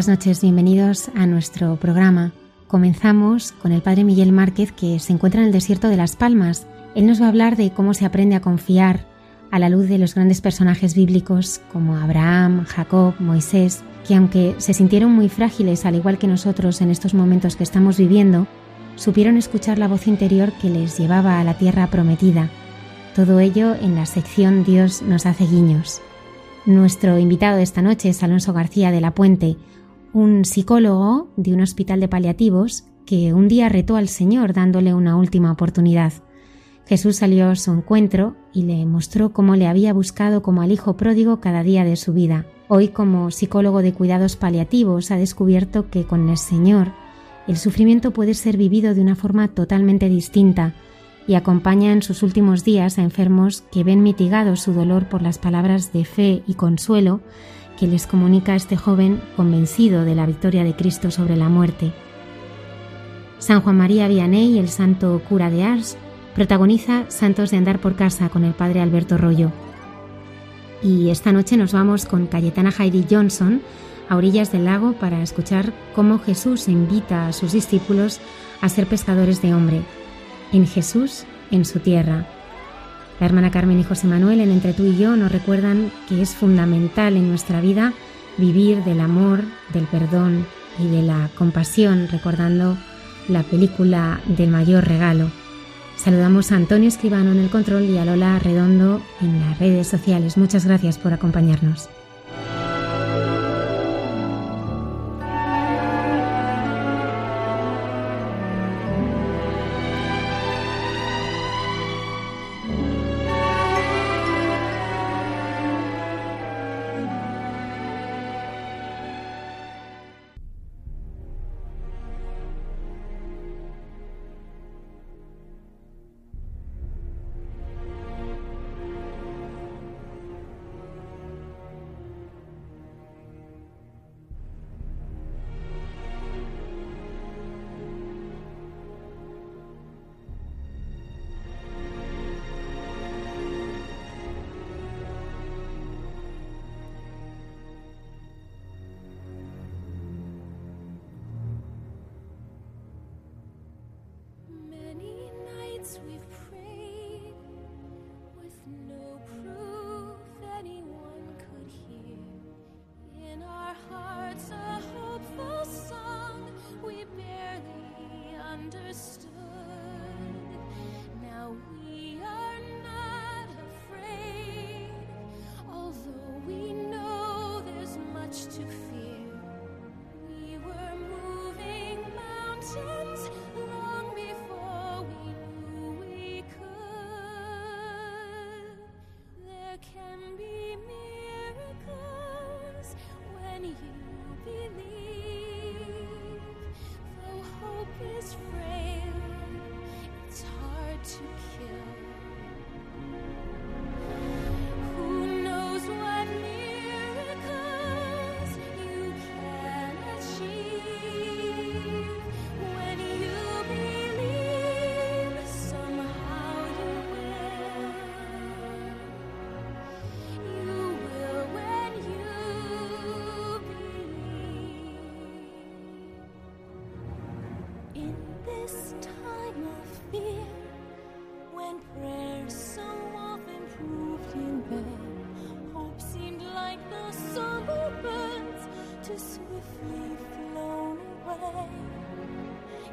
Buenas noches, bienvenidos a nuestro programa. Comenzamos con el Padre Miguel Márquez que se encuentra en el desierto de Las Palmas. Él nos va a hablar de cómo se aprende a confiar a la luz de los grandes personajes bíblicos como Abraham, Jacob, Moisés, que aunque se sintieron muy frágiles al igual que nosotros en estos momentos que estamos viviendo, supieron escuchar la voz interior que les llevaba a la tierra prometida. Todo ello en la sección Dios nos hace guiños. Nuestro invitado de esta noche es Alonso García de la Puente, un psicólogo de un hospital de paliativos que un día retó al Señor dándole una última oportunidad. Jesús salió a su encuentro y le mostró cómo le había buscado como al hijo pródigo cada día de su vida. Hoy, como psicólogo de cuidados paliativos, ha descubierto que con el Señor el sufrimiento puede ser vivido de una forma totalmente distinta y acompaña en sus últimos días a enfermos que ven mitigado su dolor por las palabras de fe y consuelo que les comunica este joven convencido de la victoria de Cristo sobre la muerte. San Juan María Vianney, el santo cura de Ars, protagoniza Santos de Andar por Casa con el padre Alberto Rollo. Y esta noche nos vamos con Cayetana Heidi Johnson a orillas del lago para escuchar cómo Jesús invita a sus discípulos a ser pescadores de hombre. En Jesús, en su tierra, la hermana Carmen y José Manuel en Entre tú y yo nos recuerdan que es fundamental en nuestra vida vivir del amor, del perdón y de la compasión, recordando la película del mayor regalo. Saludamos a Antonio Escribano en el control y a Lola Redondo en las redes sociales. Muchas gracias por acompañarnos. This time of fear, when prayers so often proved in vain, hope seemed like the summer birds too swiftly flown away.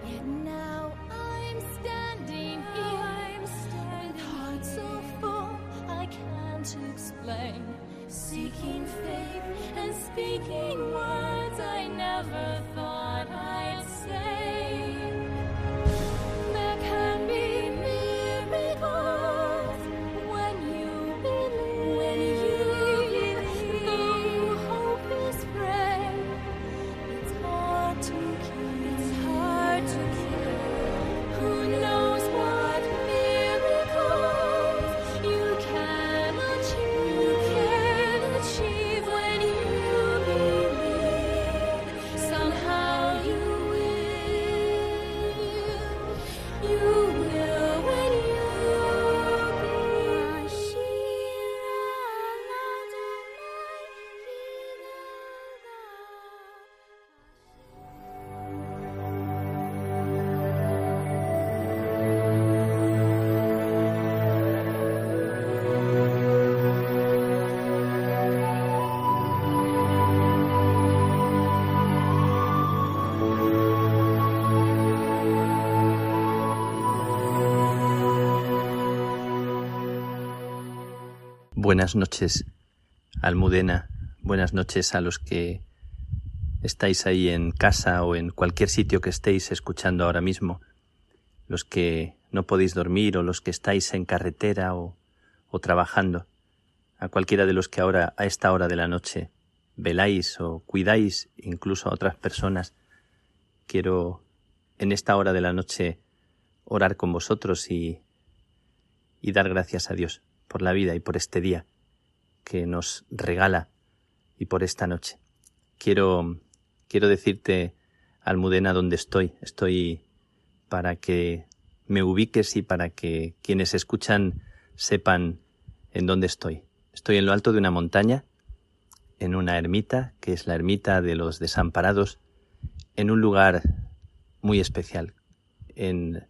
Yet now I'm standing here, I'm standing with heart so full I can't explain. Seeking faith and speaking words I never Buenas noches, Almudena. Buenas noches a los que estáis ahí en casa o en cualquier sitio que estéis escuchando ahora mismo. Los que no podéis dormir o los que estáis en carretera o, trabajando. A cualquiera de los que ahora, a esta hora de la noche, veláis o cuidáis incluso a otras personas. Quiero en esta hora de la noche orar con vosotros y, y dar gracias a Dios por la vida y por este día que nos regala y por esta noche. Quiero, quiero decirte, Almudena, dónde estoy. Estoy para que me ubiques y para que quienes escuchan sepan en dónde estoy. Estoy en lo alto de una montaña, en una ermita, que es la ermita de los desamparados, en un lugar muy especial, en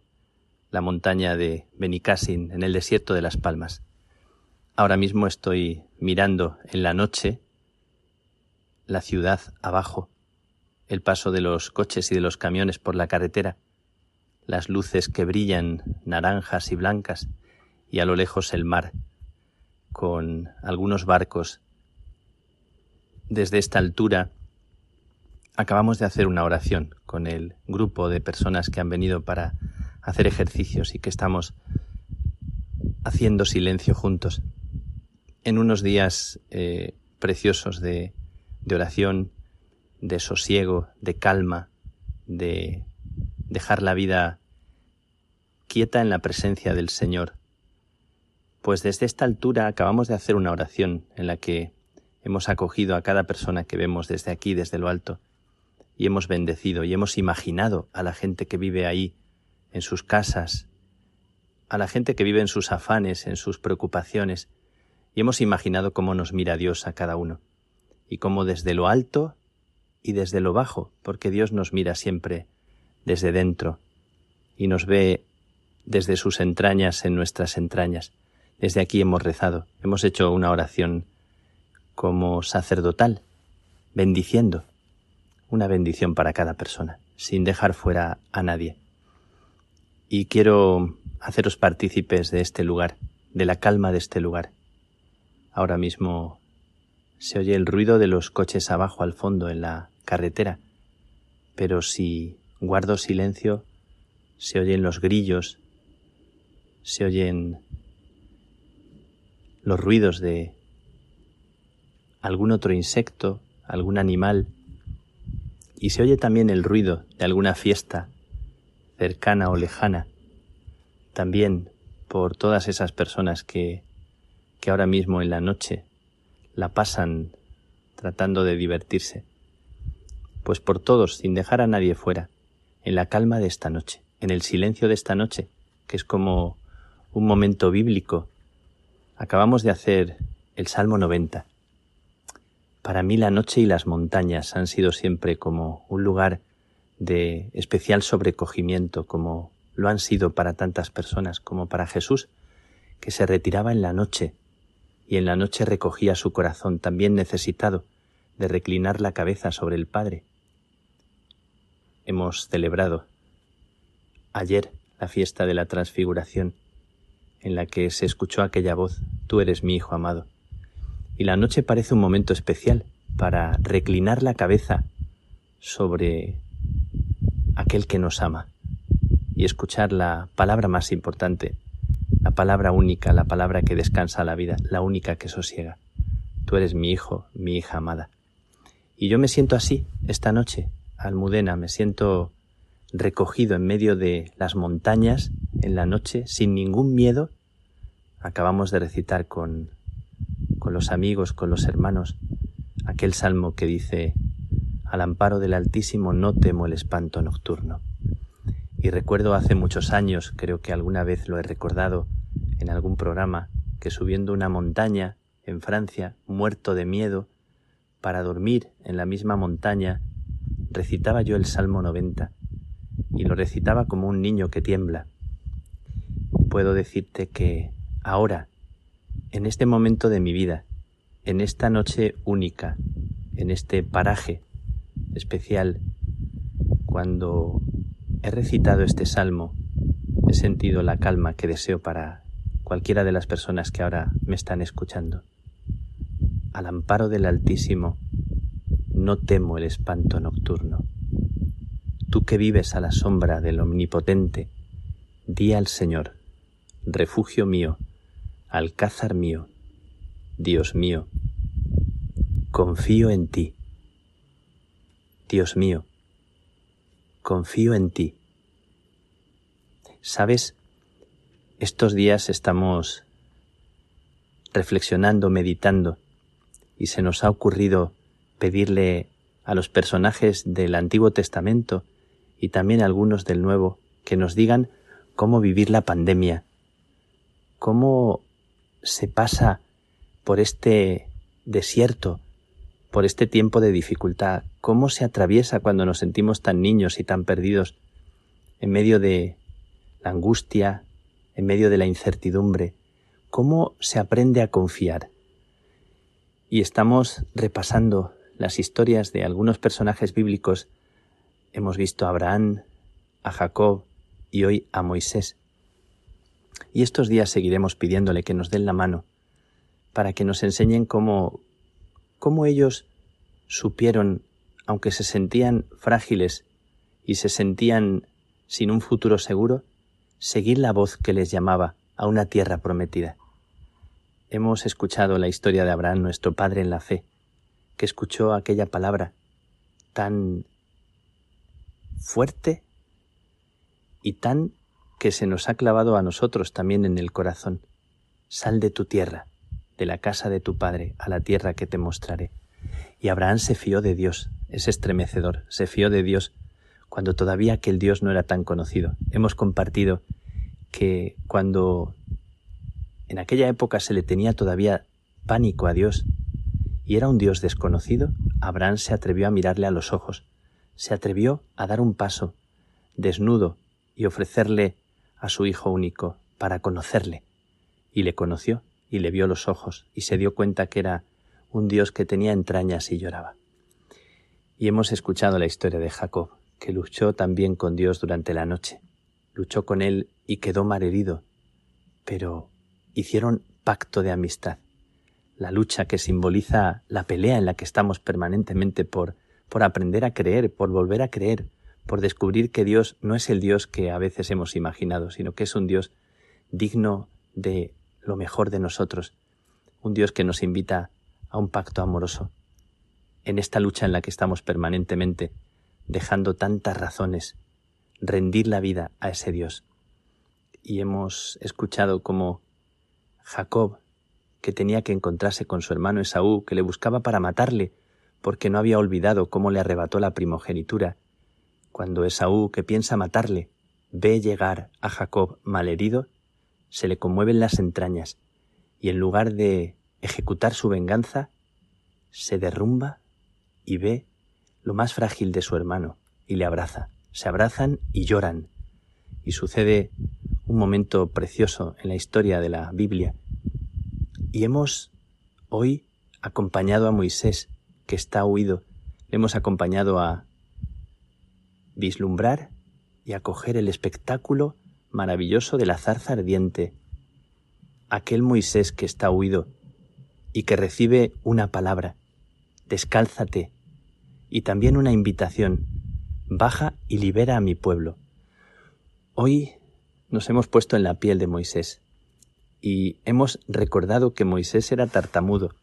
la montaña de Benicassin, en el desierto de Las Palmas. Ahora mismo estoy mirando en la noche la ciudad abajo, el paso de los coches y de los camiones por la carretera, las luces que brillan naranjas y blancas y a lo lejos el mar con algunos barcos. Desde esta altura acabamos de hacer una oración con el grupo de personas que han venido para hacer ejercicios y que estamos haciendo silencio juntos en unos días eh, preciosos de, de oración, de sosiego, de calma, de dejar la vida quieta en la presencia del Señor. Pues desde esta altura acabamos de hacer una oración en la que hemos acogido a cada persona que vemos desde aquí, desde lo alto, y hemos bendecido y hemos imaginado a la gente que vive ahí, en sus casas, a la gente que vive en sus afanes, en sus preocupaciones, y hemos imaginado cómo nos mira Dios a cada uno, y cómo desde lo alto y desde lo bajo, porque Dios nos mira siempre desde dentro y nos ve desde sus entrañas en nuestras entrañas. Desde aquí hemos rezado, hemos hecho una oración como sacerdotal, bendiciendo, una bendición para cada persona, sin dejar fuera a nadie. Y quiero haceros partícipes de este lugar, de la calma de este lugar. Ahora mismo se oye el ruido de los coches abajo al fondo en la carretera, pero si guardo silencio, se oyen los grillos, se oyen los ruidos de algún otro insecto, algún animal, y se oye también el ruido de alguna fiesta cercana o lejana, también por todas esas personas que que ahora mismo en la noche la pasan tratando de divertirse, pues por todos, sin dejar a nadie fuera, en la calma de esta noche, en el silencio de esta noche, que es como un momento bíblico. Acabamos de hacer el Salmo 90. Para mí la noche y las montañas han sido siempre como un lugar de especial sobrecogimiento como lo han sido para tantas personas como para Jesús, que se retiraba en la noche y en la noche recogía su corazón también necesitado de reclinar la cabeza sobre el Padre. Hemos celebrado ayer la fiesta de la transfiguración en la que se escuchó aquella voz, Tú eres mi Hijo amado. Y la noche parece un momento especial para reclinar la cabeza sobre aquel que nos ama y escuchar la palabra más importante, la palabra única, la palabra que descansa la vida, la única que sosiega. Tú eres mi hijo, mi hija amada. Y yo me siento así esta noche, Almudena, me siento recogido en medio de las montañas en la noche, sin ningún miedo. Acabamos de recitar con, con los amigos, con los hermanos, aquel salmo que dice, al amparo del Altísimo no temo el espanto nocturno. Y recuerdo hace muchos años, creo que alguna vez lo he recordado en algún programa, que subiendo una montaña en Francia, muerto de miedo, para dormir en la misma montaña, recitaba yo el Salmo 90 y lo recitaba como un niño que tiembla. Puedo decirte que ahora, en este momento de mi vida, en esta noche única, en este paraje especial, cuando he recitado este salmo, he sentido la calma que deseo para cualquiera de las personas que ahora me están escuchando. Al amparo del Altísimo, no temo el espanto nocturno. Tú que vives a la sombra del Omnipotente, di al Señor, refugio mío, alcázar mío, Dios mío, confío en ti. Dios mío, confío en ti. ¿Sabes? Estos días estamos reflexionando, meditando, y se nos ha ocurrido pedirle a los personajes del Antiguo Testamento y también a algunos del Nuevo que nos digan cómo vivir la pandemia, cómo se pasa por este desierto, por este tiempo de dificultad, cómo se atraviesa cuando nos sentimos tan niños y tan perdidos en medio de la angustia, en medio de la incertidumbre, cómo se aprende a confiar. Y estamos repasando las historias de algunos personajes bíblicos. Hemos visto a Abraham, a Jacob y hoy a Moisés. Y estos días seguiremos pidiéndole que nos den la mano para que nos enseñen cómo, cómo ellos supieron, aunque se sentían frágiles y se sentían sin un futuro seguro, seguir la voz que les llamaba a una tierra prometida. Hemos escuchado la historia de Abraham, nuestro padre en la fe, que escuchó aquella palabra tan fuerte y tan que se nos ha clavado a nosotros también en el corazón. Sal de tu tierra, de la casa de tu padre, a la tierra que te mostraré. Y Abraham se fió de Dios, es estremecedor, se fió de Dios cuando todavía aquel Dios no era tan conocido. Hemos compartido que cuando en aquella época se le tenía todavía pánico a Dios y era un Dios desconocido, Abraham se atrevió a mirarle a los ojos, se atrevió a dar un paso, desnudo, y ofrecerle a su hijo único para conocerle. Y le conoció, y le vio los ojos, y se dio cuenta que era un Dios que tenía entrañas y lloraba. Y hemos escuchado la historia de Jacob, que luchó también con Dios durante la noche. Luchó con él y quedó malherido, pero hicieron pacto de amistad. La lucha que simboliza la pelea en la que estamos permanentemente por, por aprender a creer, por volver a creer, por descubrir que Dios no es el Dios que a veces hemos imaginado, sino que es un Dios digno de lo mejor de nosotros, un Dios que nos invita a un pacto amoroso. En esta lucha en la que estamos permanentemente, dejando tantas razones, rendir la vida a ese Dios. Y hemos escuchado como Jacob, que tenía que encontrarse con su hermano Esaú, que le buscaba para matarle, porque no había olvidado cómo le arrebató la primogenitura. Cuando Esaú, que piensa matarle, ve llegar a Jacob malherido, se le conmueven las entrañas, y en lugar de ejecutar su venganza, se derrumba y ve lo más frágil de su hermano, y le abraza. Se abrazan y lloran. Y sucede un momento precioso en la historia de la Biblia. Y hemos hoy acompañado a Moisés, que está huido. Le hemos acompañado a vislumbrar y acoger el espectáculo maravilloso de la zarza ardiente, aquel Moisés que está huido y que recibe una palabra, descálzate, y también una invitación, baja y libera a mi pueblo. Hoy nos hemos puesto en la piel de Moisés y hemos recordado que Moisés era tartamudo,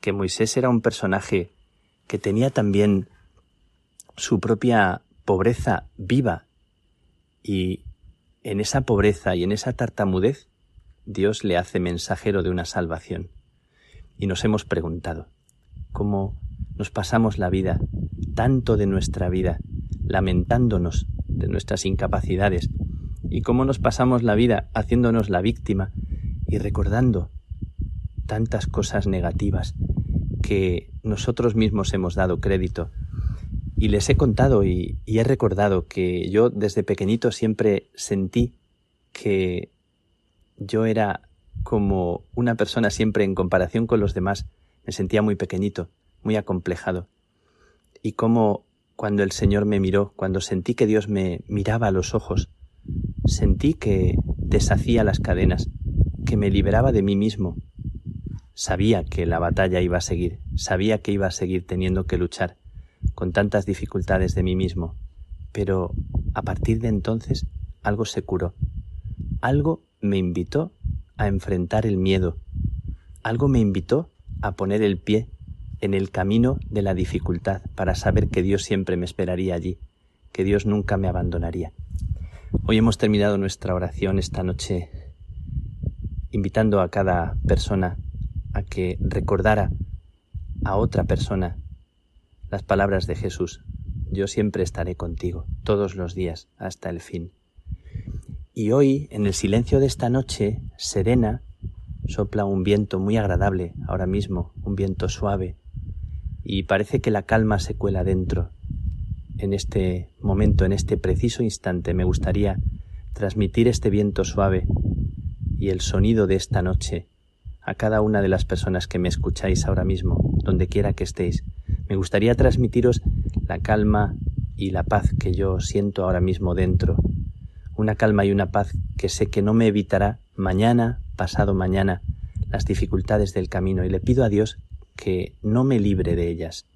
que Moisés era un personaje que tenía también su propia pobreza viva y en esa pobreza y en esa tartamudez Dios le hace mensajero de una salvación. Y nos hemos preguntado, ¿cómo nos pasamos la vida, tanto de nuestra vida, lamentándonos de nuestras incapacidades? ¿Y cómo nos pasamos la vida haciéndonos la víctima y recordando tantas cosas negativas que nosotros mismos hemos dado crédito y les he contado y, he recordado que yo desde pequeñito siempre sentí que yo era como una persona siempre en comparación con los demás, me sentía muy pequeñito, muy acomplejado. Y como cuando el Señor me miró, cuando sentí que Dios me miraba a los ojos, sentí que deshacía las cadenas, que me liberaba de mí mismo. Sabía que la batalla iba a seguir, sabía que iba a seguir teniendo que luchar, con tantas dificultades de mí mismo, pero a partir de entonces algo se curó. Algo me invitó a enfrentar el miedo. Algo me invitó a poner el pie en el camino de la dificultad para saber que Dios siempre me esperaría allí, que Dios nunca me abandonaría. Hoy hemos terminado nuestra oración esta noche invitando a cada persona a que recordara a otra persona las palabras de Jesús, yo siempre estaré contigo, todos los días, hasta el fin. Y hoy, en el silencio de esta noche, serena, sopla un viento muy agradable, ahora mismo, un viento suave, y parece que la calma se cuela dentro. En este momento, en este preciso instante, me gustaría transmitir este viento suave y el sonido de esta noche a cada una de las personas que me escucháis ahora mismo, donde quiera que estéis, me gustaría transmitiros la calma y la paz que yo siento ahora mismo dentro. Una calma y una paz que sé que no me evitará mañana, pasado mañana, las dificultades del camino. Y le pido a Dios que no me libre de ellas,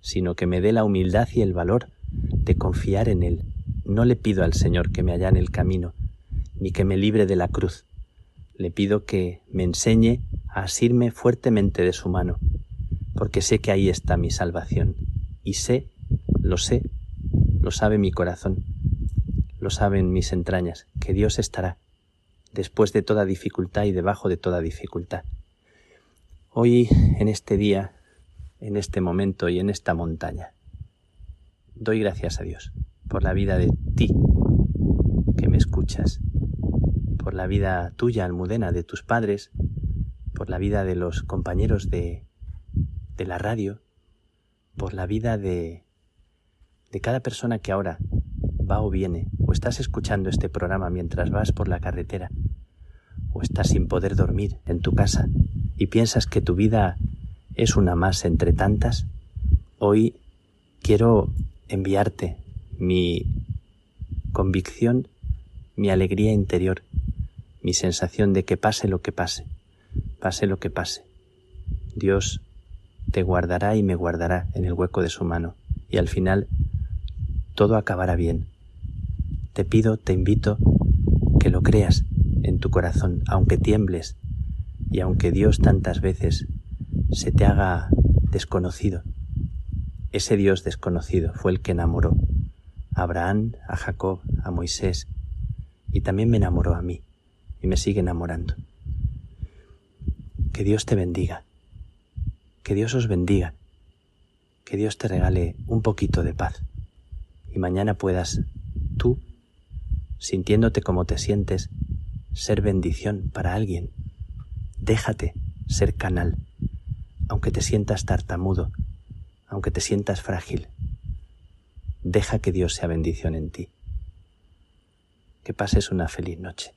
sino que me dé la humildad y el valor de confiar en Él. No le pido al Señor que me allane el camino, ni que me libre de la cruz. Le pido que me enseñe a asirme fuertemente de su mano, porque sé que ahí está mi salvación. Y sé, lo sé, lo sabe mi corazón, lo saben mis entrañas, que Dios estará después de toda dificultad y debajo de toda dificultad. Hoy, en este día, en este momento y en esta montaña, doy gracias a Dios por la vida de ti que me escuchas, por la vida tuya, Almudena, de tus padres, por la vida de los compañeros de de la radio, por la vida de, de cada persona que ahora va o viene, o estás escuchando este programa mientras vas por la carretera, o estás sin poder dormir en tu casa y piensas que tu vida es una más entre tantas, hoy quiero enviarte mi convicción, mi alegría interior, mi sensación de que pase lo que pase, pase lo que pase. Dios te guardará y me guardará en el hueco de su mano, y al final todo acabará bien. Te pido, te invito, que lo creas en tu corazón, aunque tiembles y aunque Dios tantas veces se te haga desconocido. Ese Dios desconocido fue el que enamoró a Abraham, a Jacob, a Moisés, y también me enamoró a mí, y me sigue enamorando. Que Dios te bendiga que Dios os bendiga, que Dios te regale un poquito de paz y mañana puedas tú, sintiéndote como te sientes, ser bendición para alguien. Déjate ser canal, aunque te sientas tartamudo, aunque te sientas frágil. Deja que Dios sea bendición en ti. Que pases una feliz noche.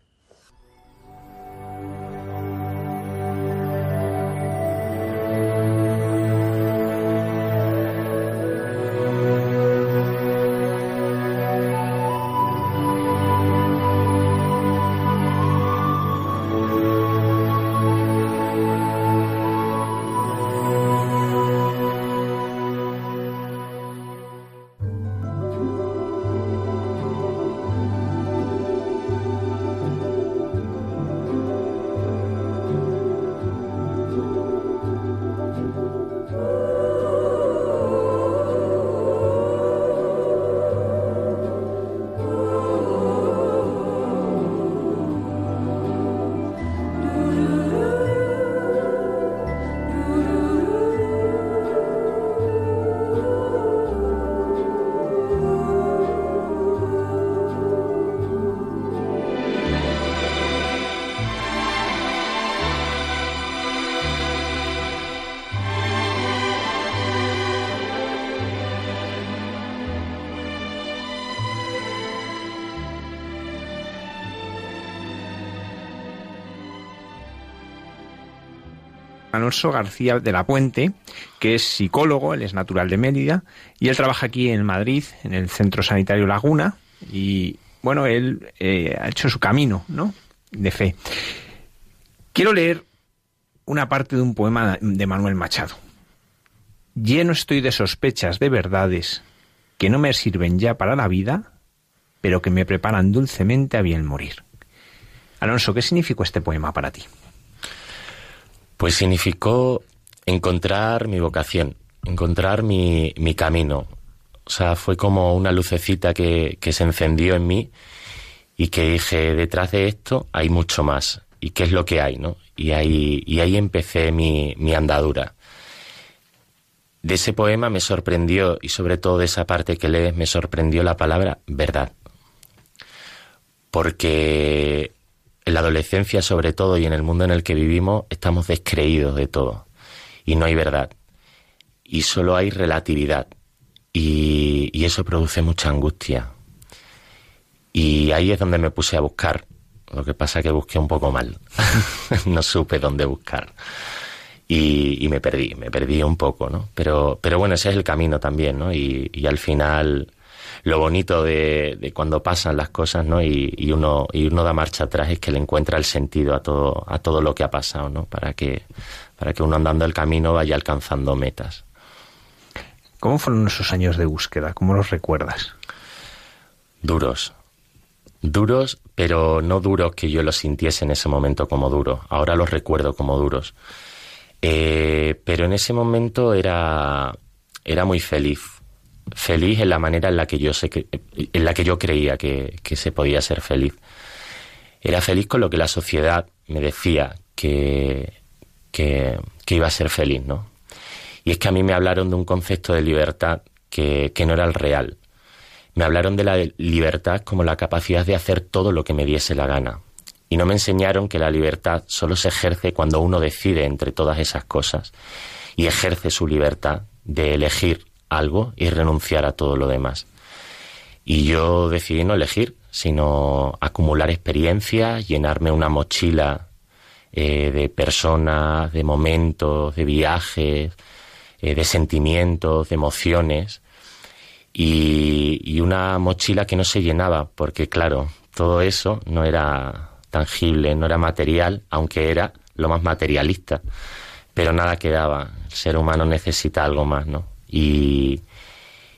Alonso García de la Puente, que es psicólogo, él es natural de Mérida, y él trabaja aquí en Madrid, en el Centro Sanitario Laguna, y bueno, él eh, ha hecho su camino, ¿no? De fe. Quiero leer una parte de un poema de Manuel Machado. Lleno estoy de sospechas, de verdades, que no me sirven ya para la vida, pero que me preparan dulcemente a bien morir. Alonso, ¿qué significó este poema para ti? Pues significó encontrar mi vocación, encontrar mi, mi camino. O sea, fue como una lucecita que, que se encendió en mí y que dije, detrás de esto hay mucho más. ¿Y qué es lo que hay, no? Y ahí, y ahí empecé mi, mi andadura. De ese poema me sorprendió, y sobre todo de esa parte que lees, me sorprendió la palabra verdad. Porque en la adolescencia sobre todo y en el mundo en el que vivimos estamos descreídos de todo. Y no hay verdad. Y solo hay relatividad. Y, y eso produce mucha angustia. Y ahí es donde me puse a buscar. Lo que pasa que busqué un poco mal. No supe dónde buscar. Y, y, me perdí me perdí un poco no pero pero bueno ese es el camino también no y, y al final lo bonito de, de, cuando pasan las cosas, ¿no? Y, y, uno, y uno da marcha atrás es que le encuentra el sentido a todo, a todo lo que ha pasado, ¿no? Para que, para que uno andando el camino vaya alcanzando metas. ¿Cómo fueron esos años de búsqueda? ¿Cómo los recuerdas? Duros. Duros, pero no duros que yo los sintiese en ese momento como duros. Ahora los recuerdo como duros. Eh, pero en ese momento era, era muy feliz feliz en la manera en la que yo sé que, en la que yo creía que, que, se podía ser feliz. Era feliz con lo que la sociedad me decía que, que, que, iba a ser feliz, ¿no? Y es que a mí me hablaron de un concepto de libertad que, que no era el real. Me hablaron de la libertad como la capacidad de hacer todo lo que me diese la gana. Y no me enseñaron que la libertad solo se ejerce cuando uno decide entre todas esas cosas y ejerce su libertad de elegir algo y renunciar a todo lo demás. Y yo decidí no elegir, sino acumular experiencias, llenarme una mochila eh, de personas, de momentos, de viajes, eh, de sentimientos, de emociones, y, y una mochila que no se llenaba, porque claro, todo eso no era tangible, no era material, aunque era lo más materialista, pero nada quedaba. El ser humano necesita algo más, ¿no? Y,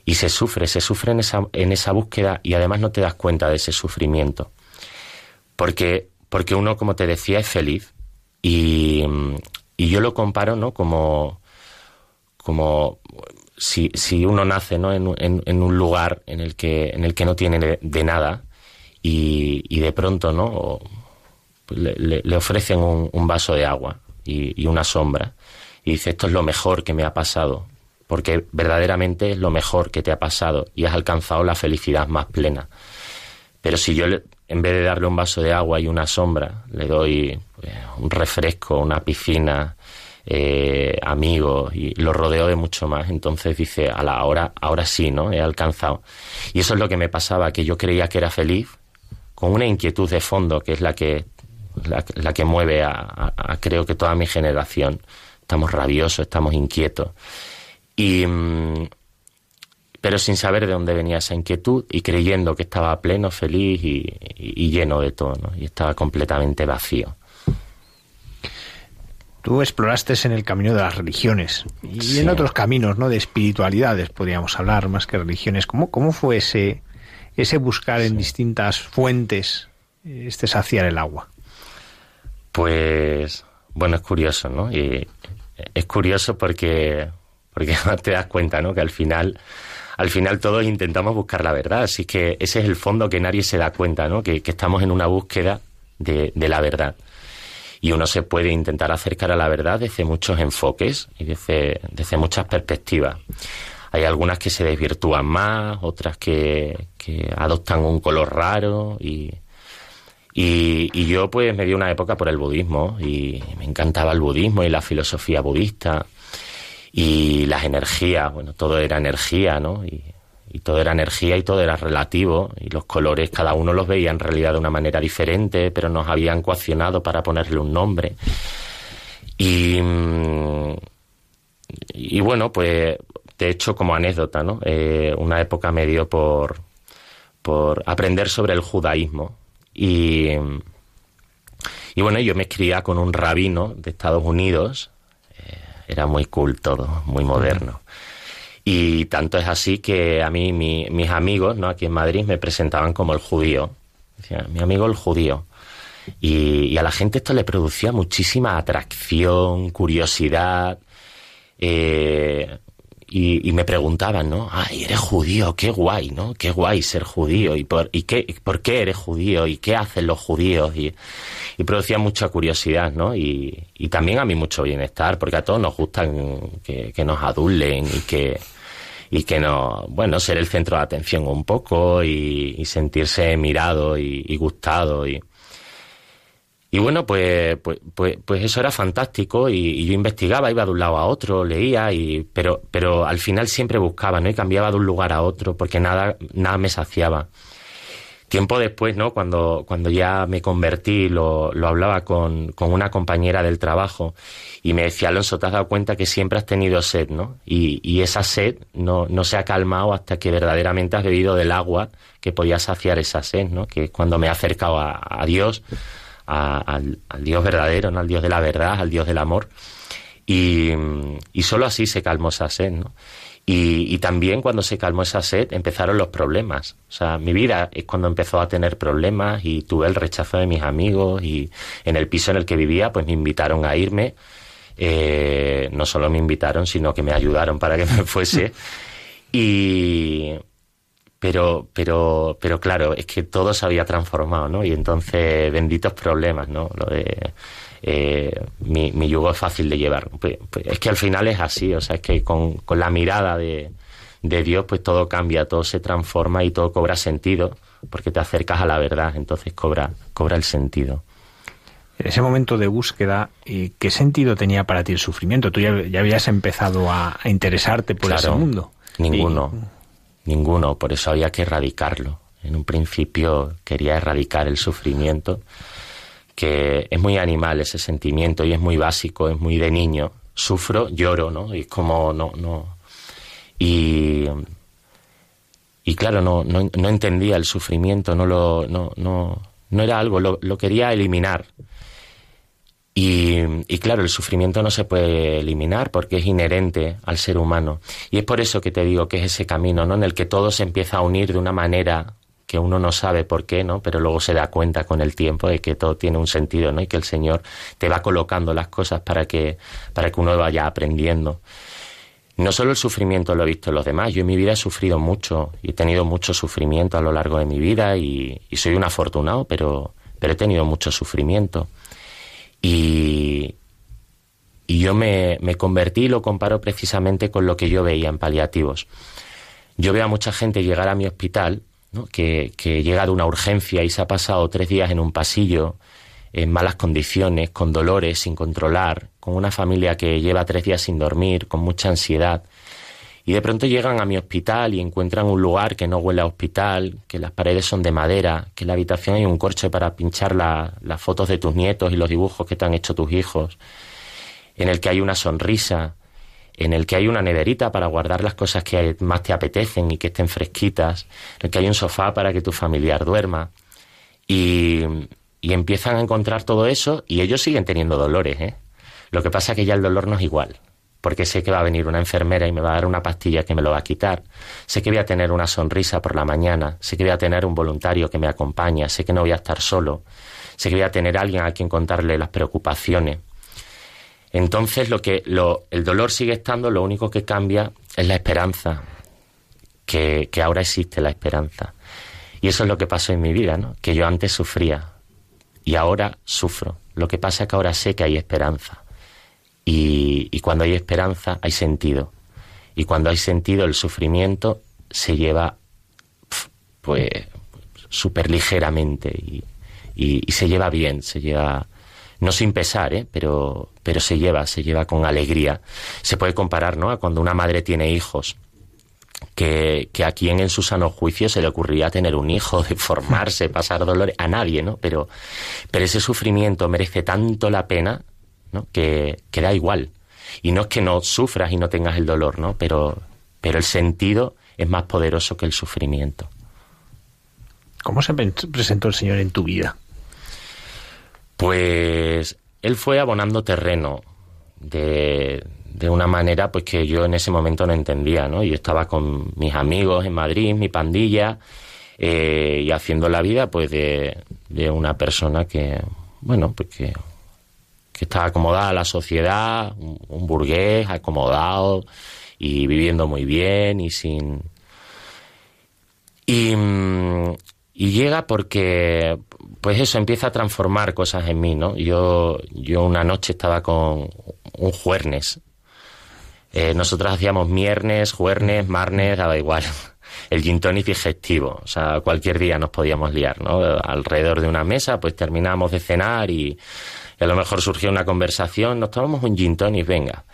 y se sufre, se sufre en esa, en esa búsqueda y además no te das cuenta de ese sufrimiento. Porque, porque uno, como te decía, es feliz y, y yo lo comparo ¿no? como, como si, si uno nace ¿no? en, en, en, un lugar en el que, en el que no tiene de, nada y, y, de pronto ¿no? Le, ofrecen un, un, vaso de agua y una sombra y dice esto es lo mejor que me ha pasado porque verdaderamente es lo mejor que te ha pasado y has alcanzado la felicidad más plena. Pero si yo, en vez de darle un vaso de agua y una sombra, le doy pues, un refresco, una piscina, eh, amigos y lo rodeo de mucho más. Entonces dice, a la hora, ahora sí, ¿no? He alcanzado. Y eso es lo que me pasaba, que yo creía que era feliz, con una inquietud de fondo, que es la que, la, que mueve a, creo que toda mi generación. Estamos rabiosos, estamos inquietos. Y, mm, pero sin saber de dónde venía esa inquietud y creyendo que estaba pleno, feliz y, lleno de todo, ¿no? y estaba completamente vacío. Tú exploraste en el camino de las religiones y en otros caminos, ¿no? De espiritualidades, podríamos hablar, más que religiones. ¿Cómo, cómo fue ese, ese buscar en distintas fuentes este saciar el agua? Pues, bueno, es curioso, ¿no? Y es curioso porque, porque te das cuenta, ¿no? Que al final al final todos intentamos buscar la verdad. Así que ese es el fondo que nadie se da cuenta, ¿no? Que, estamos en una búsqueda de, la verdad. Y uno se puede intentar acercar a la verdad desde muchos enfoques y desde, desde muchas perspectivas. Hay algunas que se desvirtúan más, otras que, adoptan un color raro y, y, y, yo pues me di una época por el budismo y me encantaba el budismo y la filosofía budista y las energías, bueno, todo era energía, ¿no? Y, todo era energía y todo era relativo y los colores cada uno los veía en realidad de una manera diferente, pero nos habían coaccionado para ponerle un nombre. Y, mm, y bueno, pues de hecho como anécdota, ¿no? Eh, una época me dio por, por aprender sobre el judaísmo y, y bueno, yo me escribía con un rabino de Estados Unidos era muy cool todo, muy moderno. Y tanto es así que a mí mis amigos, ¿no? Aquí en Madrid me presentaban como el judío. Decía, mi amigo el judío. Y, a la gente esto le producía muchísima atracción, curiosidad. Eh, y, me preguntaban, ¿no? Ay, eres judío, qué guay, ¿no? Qué guay ser judío. ¿Y por, y qué, por qué eres judío? ¿Y qué hacen los judíos? Y, y producía mucha curiosidad, ¿no? Y, y, también a mí mucho bienestar, porque a todos nos gustan que, que nos adulen y que, y que no, bueno, ser el centro de atención un poco y, y sentirse mirado y, y gustado y, y bueno, pues, pues, pues, pues eso era fantástico y, yo investigaba, iba de un lado a otro, leía, y, pero, pero al final siempre buscaba, ¿no? Y cambiaba de un lugar a otro porque nada, nada me saciaba. Tiempo después, ¿no? Cuando, cuando ya me convertí, lo, lo hablaba con, con una compañera del trabajo y me decía, Alonso, te has dado cuenta que siempre has tenido sed, ¿no? Y, y esa sed no, no se ha calmado hasta que verdaderamente has bebido del agua que podía saciar esa sed, ¿no? Que cuando me he acercado a, a Dios al, Dios verdadero, ¿no? al Dios de la verdad, al Dios del amor. Y, y solo así se calmó esa sed, ¿no? Y, y, también cuando se calmó esa sed empezaron los problemas. O sea, mi vida es cuando empezó a tener problemas y tuve el rechazo de mis amigos y en el piso en el que vivía pues me invitaron a irme. Eh, no solo me invitaron, sino que me ayudaron para que me fuese. Y, pero, pero, pero claro, es que todo se había transformado, ¿no? Y entonces, benditos problemas, ¿no? Lo de eh, mi, mi, yugo es fácil de llevar. Pues, pues, es que al final es así, o sea, es que con, con la mirada de, de Dios, pues todo cambia, todo se transforma y todo cobra sentido, porque te acercas a la verdad, entonces cobra, cobra el sentido. En ese momento de búsqueda, eh, ¿qué sentido tenía para ti el sufrimiento? Tú ya, ya habías empezado a, interesarte por ese mundo. Ninguno. Ninguno, por eso había que erradicarlo. En un principio quería erradicar el sufrimiento, que es muy animal ese sentimiento y es muy básico, es muy de niño. Sufro, lloro, ¿no? Y es como no, no. Y, y claro, no, no, no entendía el sufrimiento, no lo, no, no, no era algo, lo, lo quería eliminar. Y, claro, el sufrimiento no se puede eliminar porque es inherente al ser humano. Y es por eso que te digo que es ese camino, ¿no? En el que todo se empieza a unir de una manera que uno no sabe por qué, ¿no? Pero luego se da cuenta con el tiempo de que todo tiene un sentido, ¿no? Y que el Señor te va colocando las cosas para que, para que uno vaya aprendiendo. No solo el sufrimiento lo he visto en los demás, yo en mi vida he sufrido mucho y he tenido mucho sufrimiento a lo largo de mi vida y, y soy un afortunado, pero, pero he tenido mucho sufrimiento. Y, y yo me, me convertí y lo comparo precisamente con lo que yo veía en paliativos. Yo veo a mucha gente llegar a mi hospital, ¿no? que, que llega de una urgencia y se ha pasado tres días en un pasillo en malas condiciones, con dolores, sin controlar, con una familia que lleva tres días sin dormir, con mucha ansiedad. Y de pronto llegan a mi hospital y encuentran un lugar que no huele a hospital, que las paredes son de madera, que en la habitación hay un corche para pinchar las fotos de tus nietos y los dibujos que te han hecho tus hijos, en el que hay una sonrisa, en el que hay una nederita para guardar las cosas que más te apetecen y que estén fresquitas, en el que hay un sofá para que tu familiar duerma. Y, y empiezan a encontrar todo eso y ellos siguen teniendo dolores, ¿eh? Lo que pasa es que ya el dolor no es igual, porque sé que va a venir una enfermera y me va a dar una pastilla que me lo va a quitar, sé que voy a tener una sonrisa por la mañana, sé que voy a tener un voluntario que me acompaña, sé que no voy a estar solo, sé que voy a tener alguien a quien contarle las preocupaciones. Entonces lo que lo, el dolor sigue estando, lo único que cambia es la esperanza, que, que ahora existe la esperanza. Y eso es lo que pasó en mi vida, ¿no? Que yo antes sufría, y ahora sufro. Lo que pasa es que ahora sé que hay esperanza. Y, cuando hay esperanza hay sentido. Y cuando hay sentido el sufrimiento se lleva pues súper ligeramente y, y, se lleva bien, se lleva no sin pesar, ¿eh? pero, pero se lleva, se lleva con alegría. Se puede comparar ¿no? a cuando una madre tiene hijos que, que a quien en su sano juicio se le ocurría tener un hijo, deformarse, pasar dolores, a nadie, ¿no? Pero, pero ese sufrimiento merece tanto la pena, ¿no? Que, que da igual. Y no es que no sufras y no tengas el dolor, ¿no? Pero, pero el sentido es más poderoso que el sufrimiento. ¿Cómo se presentó el Señor en tu vida? Pues él fue abonando terreno de, de una manera pues que yo en ese momento no entendía, ¿no? Yo estaba con mis amigos en Madrid, mi pandilla, eh, y haciendo la vida pues de, de una persona que, bueno, pues que, que estaba acomodada la sociedad, un, burgués acomodado y viviendo muy bien y sin... Y, y llega porque, pues eso, empieza a transformar cosas en mí, ¿no? Yo, yo una noche estaba con un juernes eh, nosotros hacíamos miernes, juernes, marnes, daba igual. El gin tonic digestivo, o sea, cualquier día nos podíamos liar, ¿no? Alrededor de una mesa, pues terminábamos de cenar y, a lo mejor surgió una conversación, nos tomamos un gin tonic, venga.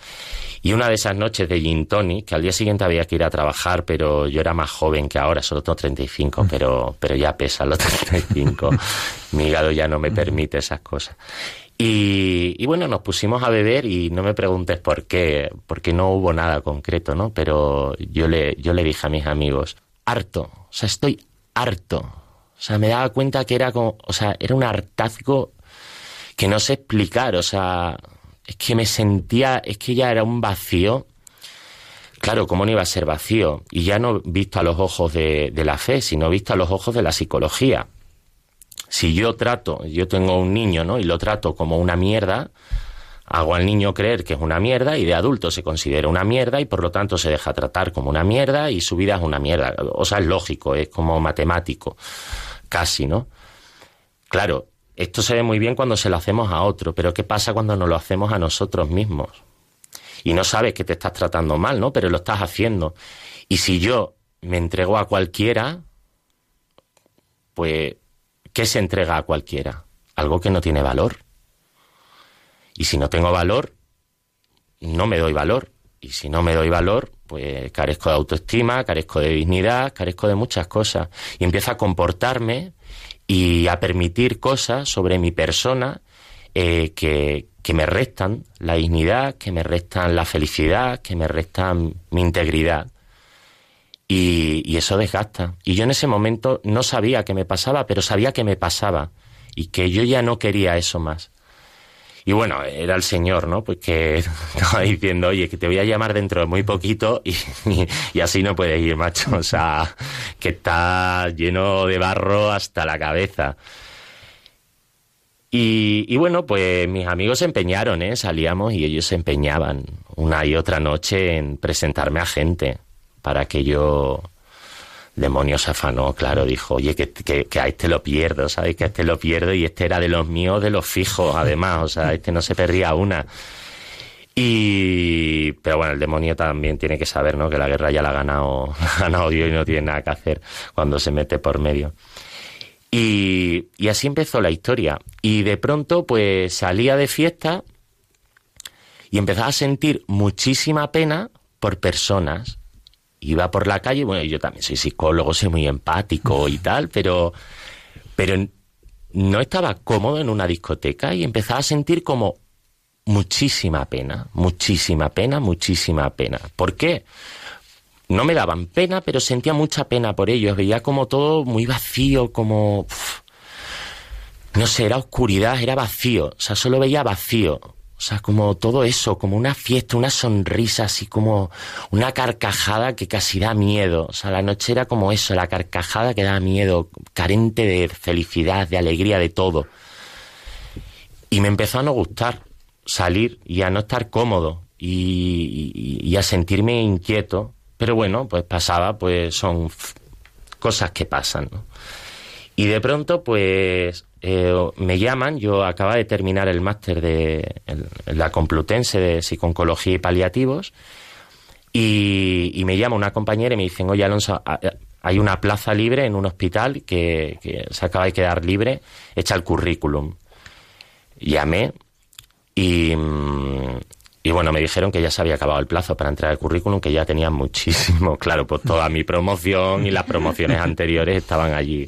Y una de esas noches de gin tonic, que al día siguiente había que ir a trabajar, pero yo era más joven que ahora, solo tengo 35, mm. pero, pero ya pesa los 35. Mi hígado ya no me permite esas cosas. Y, bueno, nos pusimos a beber y no me preguntes por qué, porque no hubo nada concreto, ¿no? Pero yo le, yo le dije a mis amigos, harto, o sea, estoy harto. O sea, me daba cuenta que era como, o sea, era un hartazgo que no sé explicar, o sea, es que me sentía, es que ya era un vacío. Claro, ¿cómo no iba a ser vacío? Y ya no visto a los ojos de, la fe, sino visto a los ojos de la psicología si yo trato, yo tengo un niño, ¿no? Y lo trato como una mierda, hago al niño creer que es una mierda y de adulto se considera una mierda y por lo tanto se deja tratar como una mierda y su vida es una mierda. O sea, es lógico, es como matemático, casi, ¿no? Claro, esto se ve muy bien cuando se lo hacemos a otro, pero ¿qué pasa cuando nos lo hacemos a nosotros mismos? Y no sabes que te estás tratando mal, ¿no? Pero lo estás haciendo. Y si yo me entrego a cualquiera, pues ¿qué se entrega a cualquiera? Algo que no tiene valor. Y si no tengo valor, no me doy valor. Y si no me doy valor, pues carezco de autoestima, carezco de dignidad, carezco de muchas cosas. Y empiezo a comportarme y a permitir cosas sobre mi persona eh, que, que me restan la dignidad, que me restan la felicidad, que me restan mi integridad. Y, eso desgasta. Y yo en ese momento no sabía qué me pasaba, pero sabía que me pasaba y que yo ya no quería eso más. Y bueno, era el Señor, ¿no? Pues que estaba diciendo, oye, que te voy a llamar dentro de muy poquito y, y, así no puedes ir, macho. O sea, que está lleno de barro hasta la cabeza. Y, y, bueno, pues mis amigos se empeñaron, ¿eh? Salíamos y ellos se empeñaban una y otra noche en presentarme a gente para que yo demonio se afanó, claro, dijo, oye, que, que, a este lo pierdo, ¿sabes? Que a este lo pierdo y este era de los míos, de los fijos, además, o sea, este no se perdía una. Y, pero bueno, el demonio también tiene que saber, ¿no? Que la guerra ya la ha ganado, ha ganado Dios y no tiene nada que hacer cuando se mete por medio. Y, y así empezó la historia. Y de pronto, pues salía de fiesta y empezaba a sentir muchísima pena por personas. Iba por la calle, bueno, yo también soy psicólogo, soy muy empático y tal, pero, pero no estaba cómodo en una discoteca y empezaba a sentir como muchísima pena, muchísima pena, muchísima pena. ¿Por qué? No me daban pena, pero sentía mucha pena por ellos. Veía como todo muy vacío, como... no sé, era oscuridad, era vacío. O sea, solo veía vacío. O sea, como todo eso, como una fiesta, una sonrisa, así como una carcajada que casi da miedo. O sea, la noche era como eso, la carcajada que da miedo, carente de felicidad, de alegría, de todo. Y me empezó a no gustar salir y a no estar cómodo y, a sentirme inquieto. Pero bueno, pues pasaba, pues son cosas que pasan, ¿no? Y de pronto, pues eh, me llaman, yo acababa de terminar el máster de la Complutense de Psiconcología y Paliativos, y, me llama una compañera y me dicen, oye Alonso, hay una plaza libre en un hospital que, que se acaba de quedar libre, echa el currículum. Llamé y, mm, y bueno, me dijeron que ya se había acabado el plazo para entrar al currículum, que ya tenía muchísimo. Claro, pues toda mi promoción y las promociones anteriores estaban allí.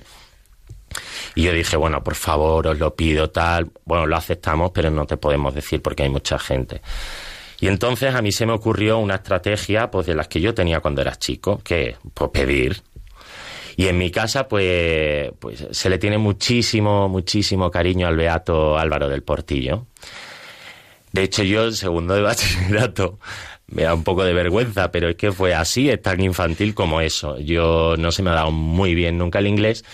Y yo dije, bueno, por favor, os lo pido, tal. Bueno, lo aceptamos, pero no te podemos decir porque hay mucha gente. Y entonces a mí se me ocurrió una estrategia, pues de las que yo tenía cuando era chico, que pues pedir. Y en mi casa, pues, pues se le tiene muchísimo, muchísimo cariño al beato Álvaro del Portillo. De hecho, yo en segundo de bachillerato me da un poco de vergüenza, pero es que fue así, es tan infantil como eso. Yo no se me ha dado muy bien nunca el inglés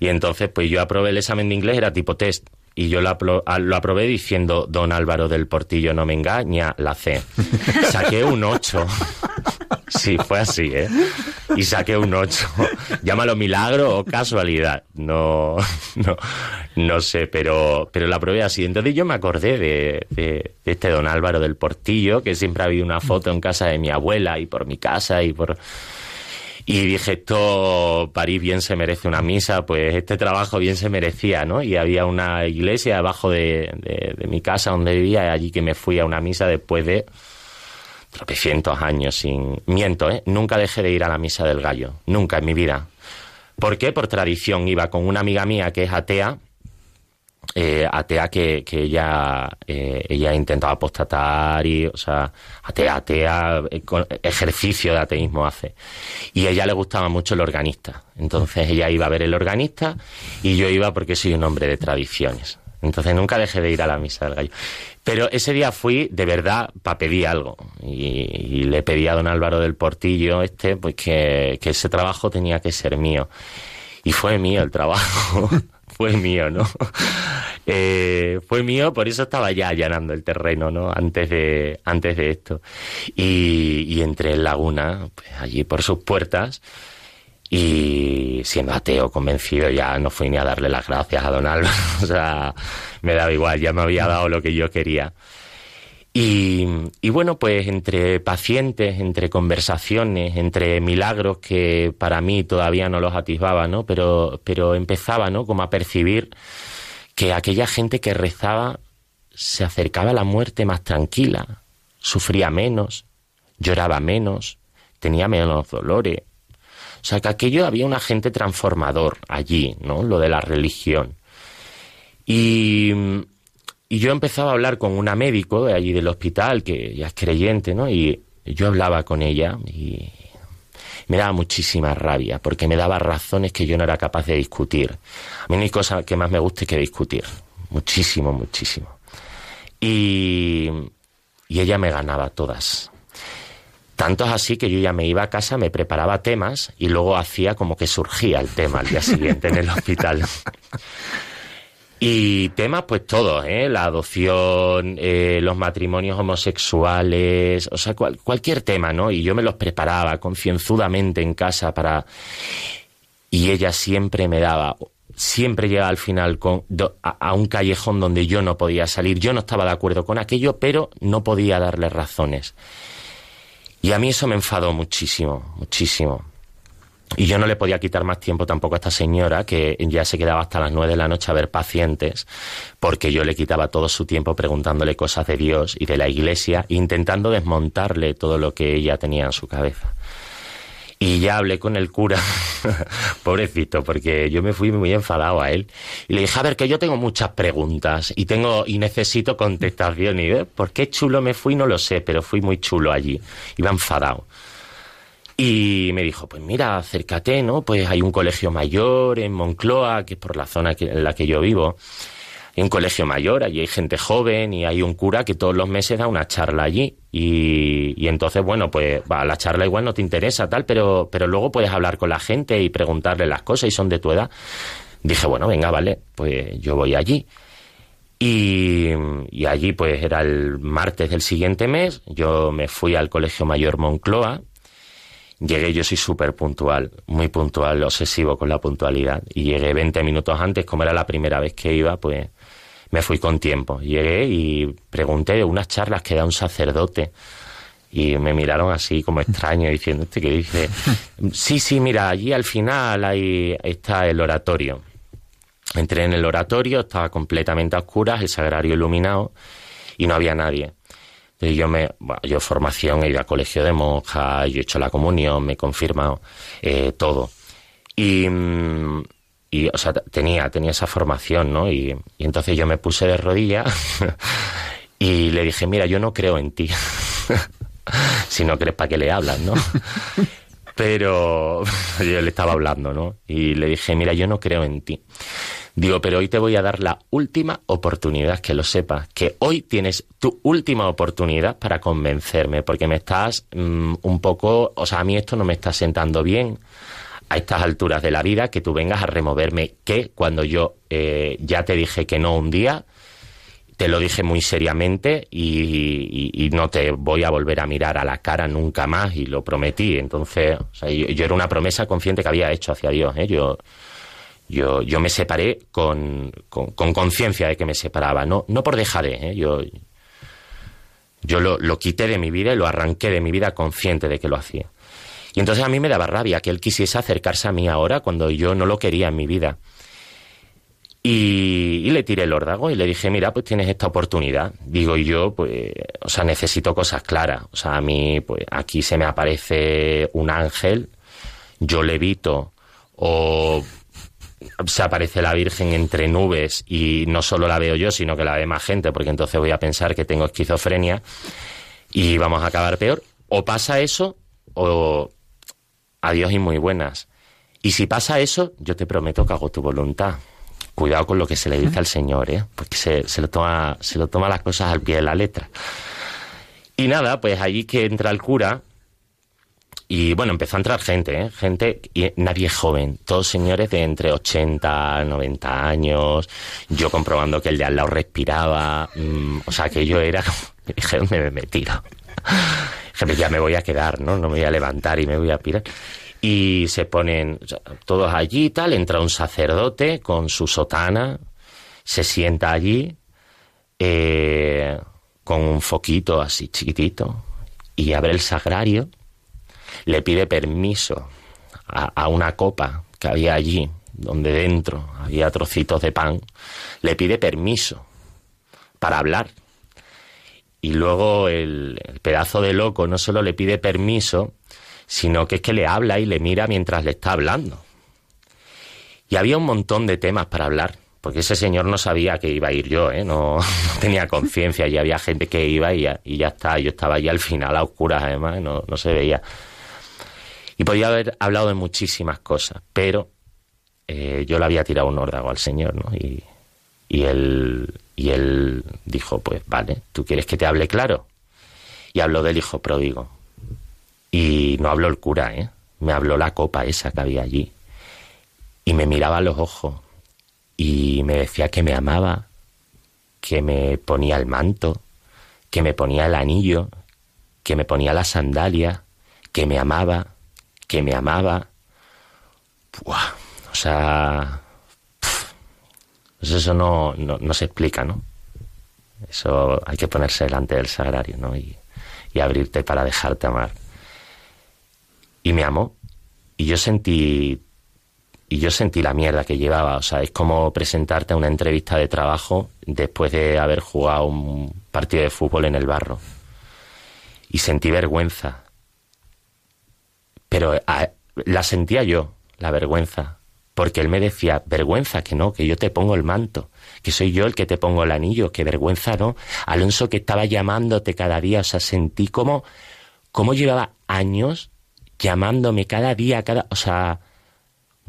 y entonces pues yo aprobé el examen de inglés, era tipo test. Y yo lo, apro- lo aprobé diciendo, don Álvaro del Portillo no me engaña, la C. Saqué un 8. Sí, fue así, ¿eh? Y saqué un 8. Llámalo milagro o casualidad. No, no, no sé, pero, pero la probé así. Entonces yo me acordé de, de- de este don Álvaro del Portillo, que siempre ha habido una foto en casa de mi abuela y por mi casa y por... Y dije, esto, París bien se merece una misa, pues este trabajo bien se merecía, ¿no? Y había una iglesia abajo de, de- de mi casa donde vivía, allí que me fui a una misa después de tropecientos años sin... Miento, ¿eh? Nunca dejé de ir a la misa del gallo, nunca en mi vida. ¿Por qué? Por tradición. Iba con una amiga mía que es atea, eh, atea que, que ella, eh, ella intentaba apostatar y, o sea, atea, atea, eh, ejercicio de ateísmo hace. Y ella le gustaba mucho el organista. Entonces ella iba a ver el organista y yo iba porque soy un hombre de tradiciones. Entonces nunca dejé de ir a la misa del gallo. Pero ese día fui de verdad para pedir algo. Y, y le pedí a don Álvaro del Portillo este, pues que, que ese trabajo tenía que ser mío. Y fue mío el trabajo. fue mío, ¿no? Eh, fue mío, por eso estaba ya allanando el terreno, ¿no? Antes de, antes de esto. Y, y entré en Laguna, pues, allí por sus puertas, y siendo ateo convencido ya no fui ni a darle las gracias a don Álvaro. o sea, me daba igual, ya me había dado lo que yo quería. Y, bueno, pues entre pacientes, entre conversaciones, entre milagros que para mí todavía no los atisbaba, ¿no? Pero, pero empezaba, ¿no? Como a percibir que aquella gente que rezaba se acercaba a la muerte más tranquila, sufría menos, lloraba menos, tenía menos dolores. O sea, que aquello había un agente transformador allí, ¿no? Lo de la religión. Y, y yo empezaba a hablar con una médico de allí del hospital, que ya es creyente, ¿no? Y yo hablaba con ella y me daba muchísima rabia, porque me daba razones que yo no era capaz de discutir. A mí no hay cosa que más me guste que discutir. Muchísimo, muchísimo. Y, y ella me ganaba todas. Tanto es así que yo ya me iba a casa, me preparaba temas y luego hacía como que surgía el tema al día siguiente en el hospital. Y temas, pues todos, ¿eh? La adopción, eh, los matrimonios homosexuales, o sea, cual- cualquier tema, ¿no? Y yo me los preparaba concienzudamente en casa para... Y ella siempre me daba, siempre llegaba al final con, do- a, a un callejón donde yo no podía salir. Yo no estaba de acuerdo con aquello, pero no podía darle razones. Y a mí eso me enfadó muchísimo, muchísimo. Y yo no le podía quitar más tiempo tampoco a esta señora, que ya se quedaba hasta las nueve de la noche a ver pacientes, porque yo le quitaba todo su tiempo preguntándole cosas de Dios y de la iglesia, intentando desmontarle todo lo que ella tenía en su cabeza. Y ya hablé con el cura, pobrecito, porque yo me fui muy enfadado a él. Y le dije, a ver, que yo tengo muchas preguntas y tengo y necesito contestación. Y ¿eh? por qué chulo me fui no lo sé, pero fui muy chulo allí. Iba enfadado. Y me dijo, pues mira, acércate, ¿no? Pues hay un colegio mayor en Moncloa, que es por la zona que- en la que yo vivo. Hay un colegio mayor, allí hay gente joven y hay un cura que todos los meses da una charla allí. Y, y entonces, bueno, pues va, la charla igual no te interesa, tal, pero, pero luego puedes hablar con la gente y preguntarle las cosas y son de tu edad. Dije, bueno, venga, vale, pues yo voy allí. Y, y allí pues era el martes del siguiente mes, yo me fui al Colegio Mayor Moncloa, llegué, yo soy súper puntual, muy puntual, obsesivo con la puntualidad, y llegué 20 minutos antes, como era la primera vez que iba, pues me fui con tiempo. Llegué y pregunté de unas charlas que da un sacerdote. Y me miraron así como extraño diciendo, ¿este qué dice? sí, sí, mira, allí al final ahí está el oratorio. Entré en el oratorio, estaba completamente a oscuras, el sagrario iluminado y no había nadie. Entonces yo me, bueno, yo formación, he ido a colegio de monjas, yo he hecho la comunión, me he confirmado, eh, todo. Y, mm, y, o sea, tenía, tenía esa formación, ¿no? Y, y entonces yo me puse de rodillas y le dije, mira, yo no creo en ti. si no crees, ¿para qué le hablas, no? Pero yo le estaba hablando, ¿no? Y le dije, mira, yo no creo en ti. Digo, pero hoy te voy a dar la última oportunidad, que lo sepas, que hoy tienes tu última oportunidad para convencerme, porque me estás mm, un poco, o sea, a mí esto no me está sentando bien a estas alturas de la vida, que tú vengas a removerme que cuando yo eh, ya te dije que no un día, te lo dije muy seriamente y, no te voy a volver a mirar a la cara nunca más y lo prometí. Entonces, o sea, yo, yo era una promesa consciente que había hecho hacia Dios. ¿eh? Yo, yo, yo me separé con con- con conciencia de que me separaba, no, no por dejadez. ¿eh? Yo, yo lo, lo quité de mi vida y lo arranqué de mi vida consciente de que lo hacía. Y entonces a mí me daba rabia que él quisiese acercarse a mí ahora cuando yo no lo quería en mi vida. Y, y le tiré el órdago y le dije, mira, pues tienes esta oportunidad. Digo yo, pues, o sea, necesito cosas claras. O sea, a mí, pues, aquí se me aparece un ángel, yo levito, o se aparece la Virgen entre nubes y no solo la veo yo, sino que la ve más gente, porque entonces voy a pensar que tengo esquizofrenia y vamos a acabar peor. O pasa eso, o adiós y muy buenas. Y si pasa eso, yo te prometo que hago tu voluntad. Cuidado con lo que se le dice al Señor, ¿eh? Porque se, se lo toma, se lo toma las cosas al pie de la letra. Y nada, pues allí que entra el cura, y bueno, empezó a entrar gente, ¿eh? Gente, y nadie joven, todos señores de entre 80, 90 años, yo comprobando que el de al lado respiraba, mm, o sea, que yo era, dije, ¿dónde me, me tiro? Dije, "Pues ya me voy a quedar, ¿no? No me voy a levantar y me voy a pirar. Y se ponen todos allí tal, entra un sacerdote con su sotana, se sienta allí, eh, con un foquito así chiquitito, y abre el sagrario, le pide permiso a, una copa que había allí, donde dentro había trocitos de pan, le pide permiso para hablar. Y luego el, pedazo de loco no solo le pide permiso, sino que es que le habla y le mira mientras le está hablando. Y había un montón de temas para hablar, porque ese señor no sabía que iba a ir yo, ¿eh? no, tenía conciencia, y había gente que iba y ya, y ya está, yo estaba allí al final a oscuras además, no, no se veía. Y podía haber hablado de muchísimas cosas, pero eh, yo le había tirado un órdago al señor, ¿no? Y, y, él, y él dijo, pues vale, ¿tú quieres que te hable claro? Y habló del hijo pródigo. Y no habló el cura, ¿eh? Me habló la copa esa que había allí. Y me miraba a los ojos y me decía que me amaba, que me ponía el manto, que me ponía el anillo, que me ponía la sandalia, que me amaba, que me amaba. O sea, pues eso no, no, no se explica, ¿no? Eso hay que ponerse delante del sagrario, ¿no? Y, y abrirte para dejarte amar. Y me amó. y yo sentí y yo sentí la mierda que llevaba. O sea, es como presentarte a una entrevista de trabajo después de haber jugado un partido de fútbol en el barro. Y sentí vergüenza. Pero la sentía yo, la vergüenza. Porque él me decía, vergüenza, que no, que yo te pongo el manto, que soy yo el que te pongo el anillo, que vergüenza no. Alonso que estaba llamándote cada día, o sea, sentí como, como llevaba años llamándome cada día, cada, o sea,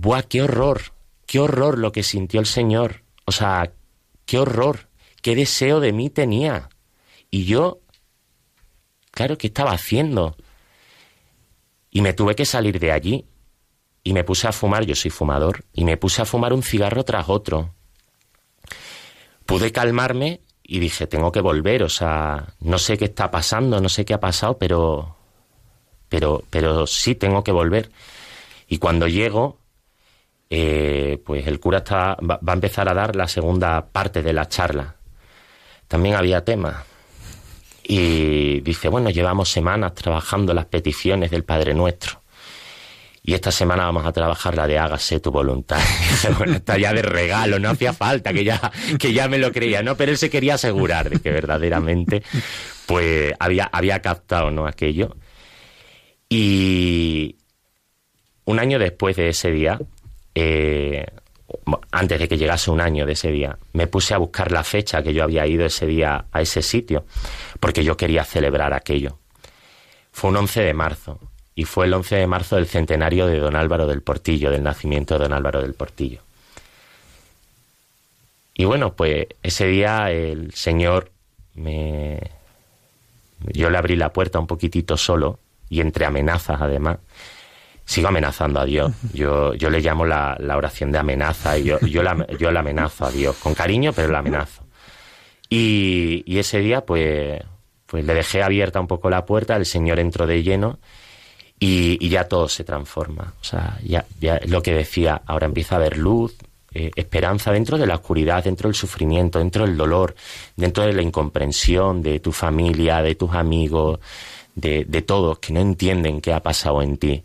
Buah, qué horror, qué horror lo que sintió el Señor. O sea, qué horror, qué deseo de mí tenía. Y yo, claro, ¿qué estaba haciendo? Y me tuve que salir de allí. Y me puse a fumar, yo soy fumador, y me puse a fumar un cigarro tras otro. Pude calmarme y dije, tengo que volver, o sea, no sé qué está pasando, no sé qué ha pasado, pero, pero, pero sí tengo que volver. Y cuando llego, eh, pues el cura está, va, va a empezar a dar la segunda parte de la charla. También había tema. Y dice, bueno, llevamos semanas trabajando las peticiones del Padre Nuestro. Y esta semana vamos a trabajar la de hágase tu voluntad. Bueno, está ya de regalo, no hacía falta, que ya, que ya me lo creía, ¿no? Pero él se quería asegurar de que verdaderamente, pues, había, había captado, ¿no? Aquello. Y un año después de ese día, eh, antes de que llegase un año de ese día, me puse a buscar la fecha que yo había ido ese día a ese sitio, porque yo quería celebrar aquello. Fue un 11 de marzo, y fue el 11 de marzo del centenario de don Álvaro del Portillo, del nacimiento de don Álvaro del Portillo. Y bueno, pues ese día el Señor me... Yo le abrí la puerta un poquitito solo, y entre amenazas además, sigo amenazando a Dios. Yo, yo le llamo la, la oración de amenaza y yo, yo, la, yo la amenazo a Dios, con cariño, pero la amenazo. Y, y ese día, pues, pues le dejé abierta un poco la puerta, el Señor entró de lleno y, y ya todo se transforma. O sea, ya, ya es lo que decía, ahora empieza a haber luz, eh, esperanza dentro de la oscuridad, dentro del sufrimiento, dentro del dolor, dentro de la incomprensión de tu familia, de tus amigos, de, de todos que no entienden qué ha pasado en ti.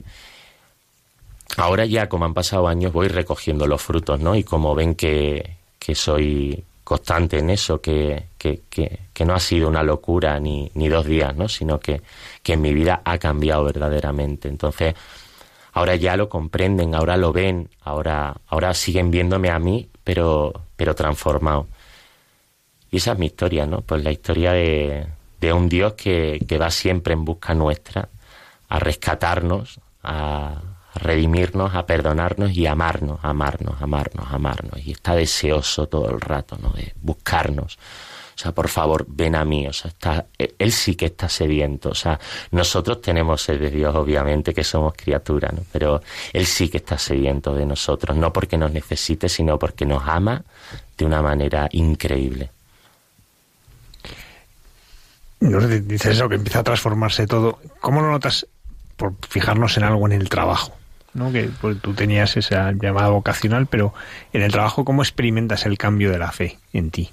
Ahora ya, como han pasado años, voy recogiendo los frutos, ¿no? Y como ven que, que soy constante en eso, que, que, que, no ha sido una locura ni, ni dos días, ¿no? Sino que, que en mi vida ha cambiado verdaderamente. Entonces, ahora ya lo comprenden, ahora lo ven, ahora, ahora siguen viéndome a mí, pero, pero transformado. Y esa es mi historia, ¿no? Pues la historia de, de un Dios que, que va siempre en busca nuestra, a rescatarnos, a redimirnos, a perdonarnos y amarnos, amarnos, amarnos, amarnos. Y está deseoso todo el rato, ¿no? De buscarnos. O sea, por favor, ven a mí. O sea, está, él sí que está sediento. O sea, nosotros tenemos sed de Dios, obviamente, que somos criaturas, ¿no? Pero él sí que está sediento de nosotros. No porque nos necesite, sino porque nos ama de una manera increíble. Di- dices eso, que empieza a transformarse todo. ¿Cómo lo notas por fijarnos en algo en el trabajo? ¿No? Que pues, tú tenías esa llamada vocacional, pero en el trabajo, ¿cómo experimentas el cambio de la fe en ti?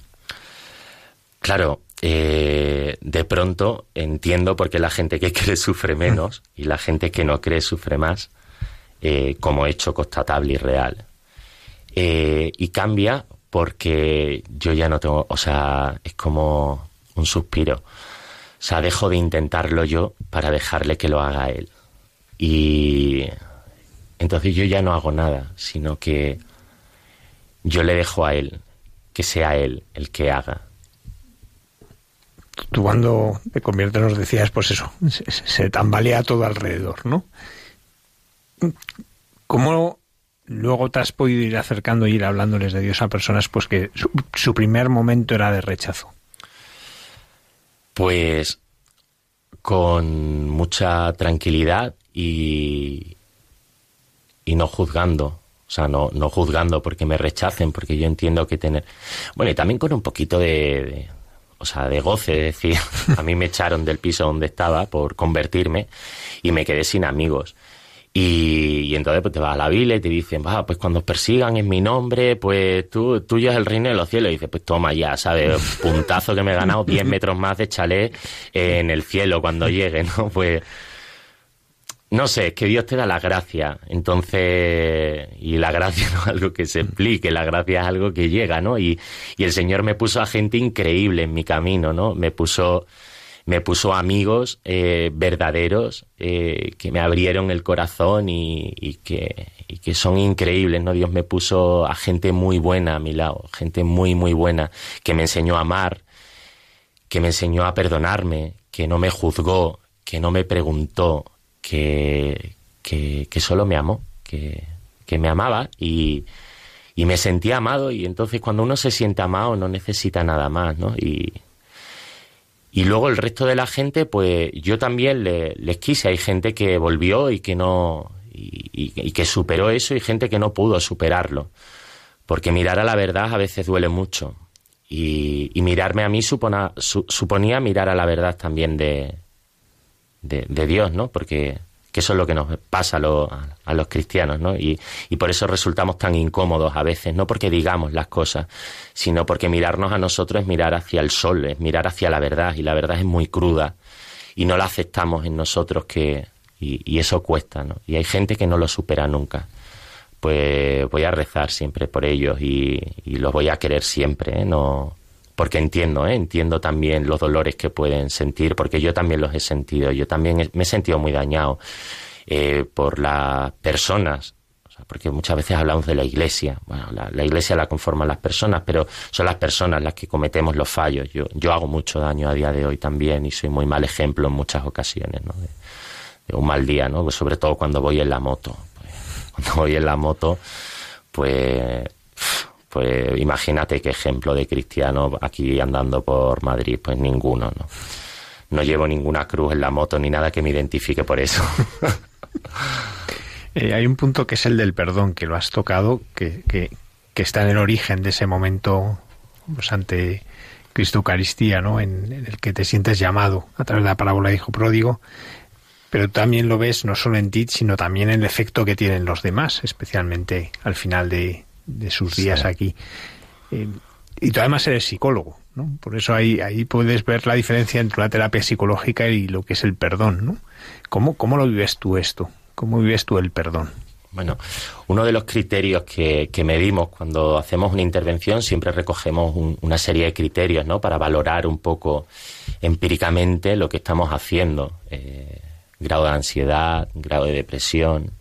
Claro, eh, de pronto entiendo por qué la gente que cree sufre menos y la gente que no cree sufre más, eh, como hecho constatable y real. Eh, y cambia porque yo ya no tengo, o sea, es como un suspiro. O sea, dejo de intentarlo yo para dejarle que lo haga él. Y entonces yo ya no hago nada, sino que yo le dejo a él, que sea él el que haga. Tú cuando te conviertes nos decías, pues eso, se, se tambalea todo alrededor, ¿no? ¿Cómo luego te has podido ir acercando e ir hablándoles de Dios a personas pues que su, su primer momento era de rechazo? Pues con mucha tranquilidad y, y no juzgando. O sea, no, no juzgando porque me rechacen, porque yo entiendo que tener... Bueno, y también con un poquito de, o sea, de goce, es decir, a mí me echaron del piso donde estaba por convertirme y me quedé sin amigos. Y, y entonces pues te vas a la Biblia y te dicen, va, pues cuando persigan en mi nombre, pues tú, tuyo es el reino de los cielos. Y dices, pues toma ya, ¿sabes? Puntazo que me he ganado 10 metros más de chalet en el cielo cuando llegue, ¿no? Pues no sé, es que Dios te da la gracia. Entonces, y la gracia no es algo que se explique, la gracia es algo que llega, ¿no? Y, el Señor me puso a gente increíble en mi camino, ¿no? Me puso, me puso amigos eh, verdaderos eh, que me abrieron el corazón y, y, que, y que son increíbles, ¿no? Dios me puso a gente muy buena a mi lado, gente muy, muy buena, que me enseñó a amar, que me enseñó a perdonarme, que no me juzgó, que no me preguntó, que, que, solo me amó, que, que me amaba y, y me sentía amado y entonces cuando uno se siente amado no necesita nada más, ¿no? Y, y luego el resto de la gente, pues yo también le, les quise. Hay gente que volvió y que no y, que superó eso y gente que no pudo superarlo. Porque mirar a la verdad a veces duele mucho. Y, y mirarme a mí supona, su, suponía mirar a la verdad también de, de, Dios, ¿no? Porque que eso es lo que nos pasa a, a los cristianos, ¿no? Y, y, por eso resultamos tan incómodos a veces, no porque digamos las cosas, sino porque mirarnos a nosotros es mirar hacia el sol, es mirar hacia la verdad, y la verdad es muy cruda, y no la aceptamos en nosotros que, y, y eso cuesta, ¿no? Y hay gente que no lo supera nunca. Pues voy a rezar siempre por ellos y, y los voy a querer siempre, ¿eh? No, porque entiendo, ¿eh? entiendo también los dolores que pueden sentir, porque yo también los he sentido, yo también me he sentido muy dañado eh, por las personas, o sea, porque muchas veces hablamos de la iglesia, bueno, la, iglesia la conforman las personas, pero son las personas las que cometemos los fallos. Yo, yo hago mucho daño a día de hoy también y soy muy mal ejemplo en muchas ocasiones, ¿no? De, de un mal día, ¿no? Pues sobre todo cuando voy en la moto. Pues, cuando voy en la moto, pues pues imagínate qué ejemplo de cristiano aquí andando por Madrid, pues ninguno, ¿no? No llevo ninguna cruz en la moto ni nada que me identifique por eso. eh, hay un punto que es el del perdón, que lo has tocado, que, está en el origen de ese momento pues, ante Cristo Eucaristía, ¿no? En, en, el que te sientes llamado a través de la parábola de Hijo Pródigo, pero también lo ves no solo en ti, sino también en el efecto que tienen los demás, especialmente al final de, de sus días sí. aquí. Eh, y tú además eres psicólogo, ¿no? Por eso ahí, ahí puedes ver la diferencia entre una terapia psicológica y lo que es el perdón, ¿no? ¿Cómo, cómo lo vives tú esto? ¿Cómo vives tú el perdón? Bueno, uno de los criterios que, que, medimos cuando hacemos una intervención, siempre recogemos un, una serie de criterios, ¿no? Para valorar un poco empíricamente lo que estamos haciendo. Eh, grado de ansiedad, grado de depresión,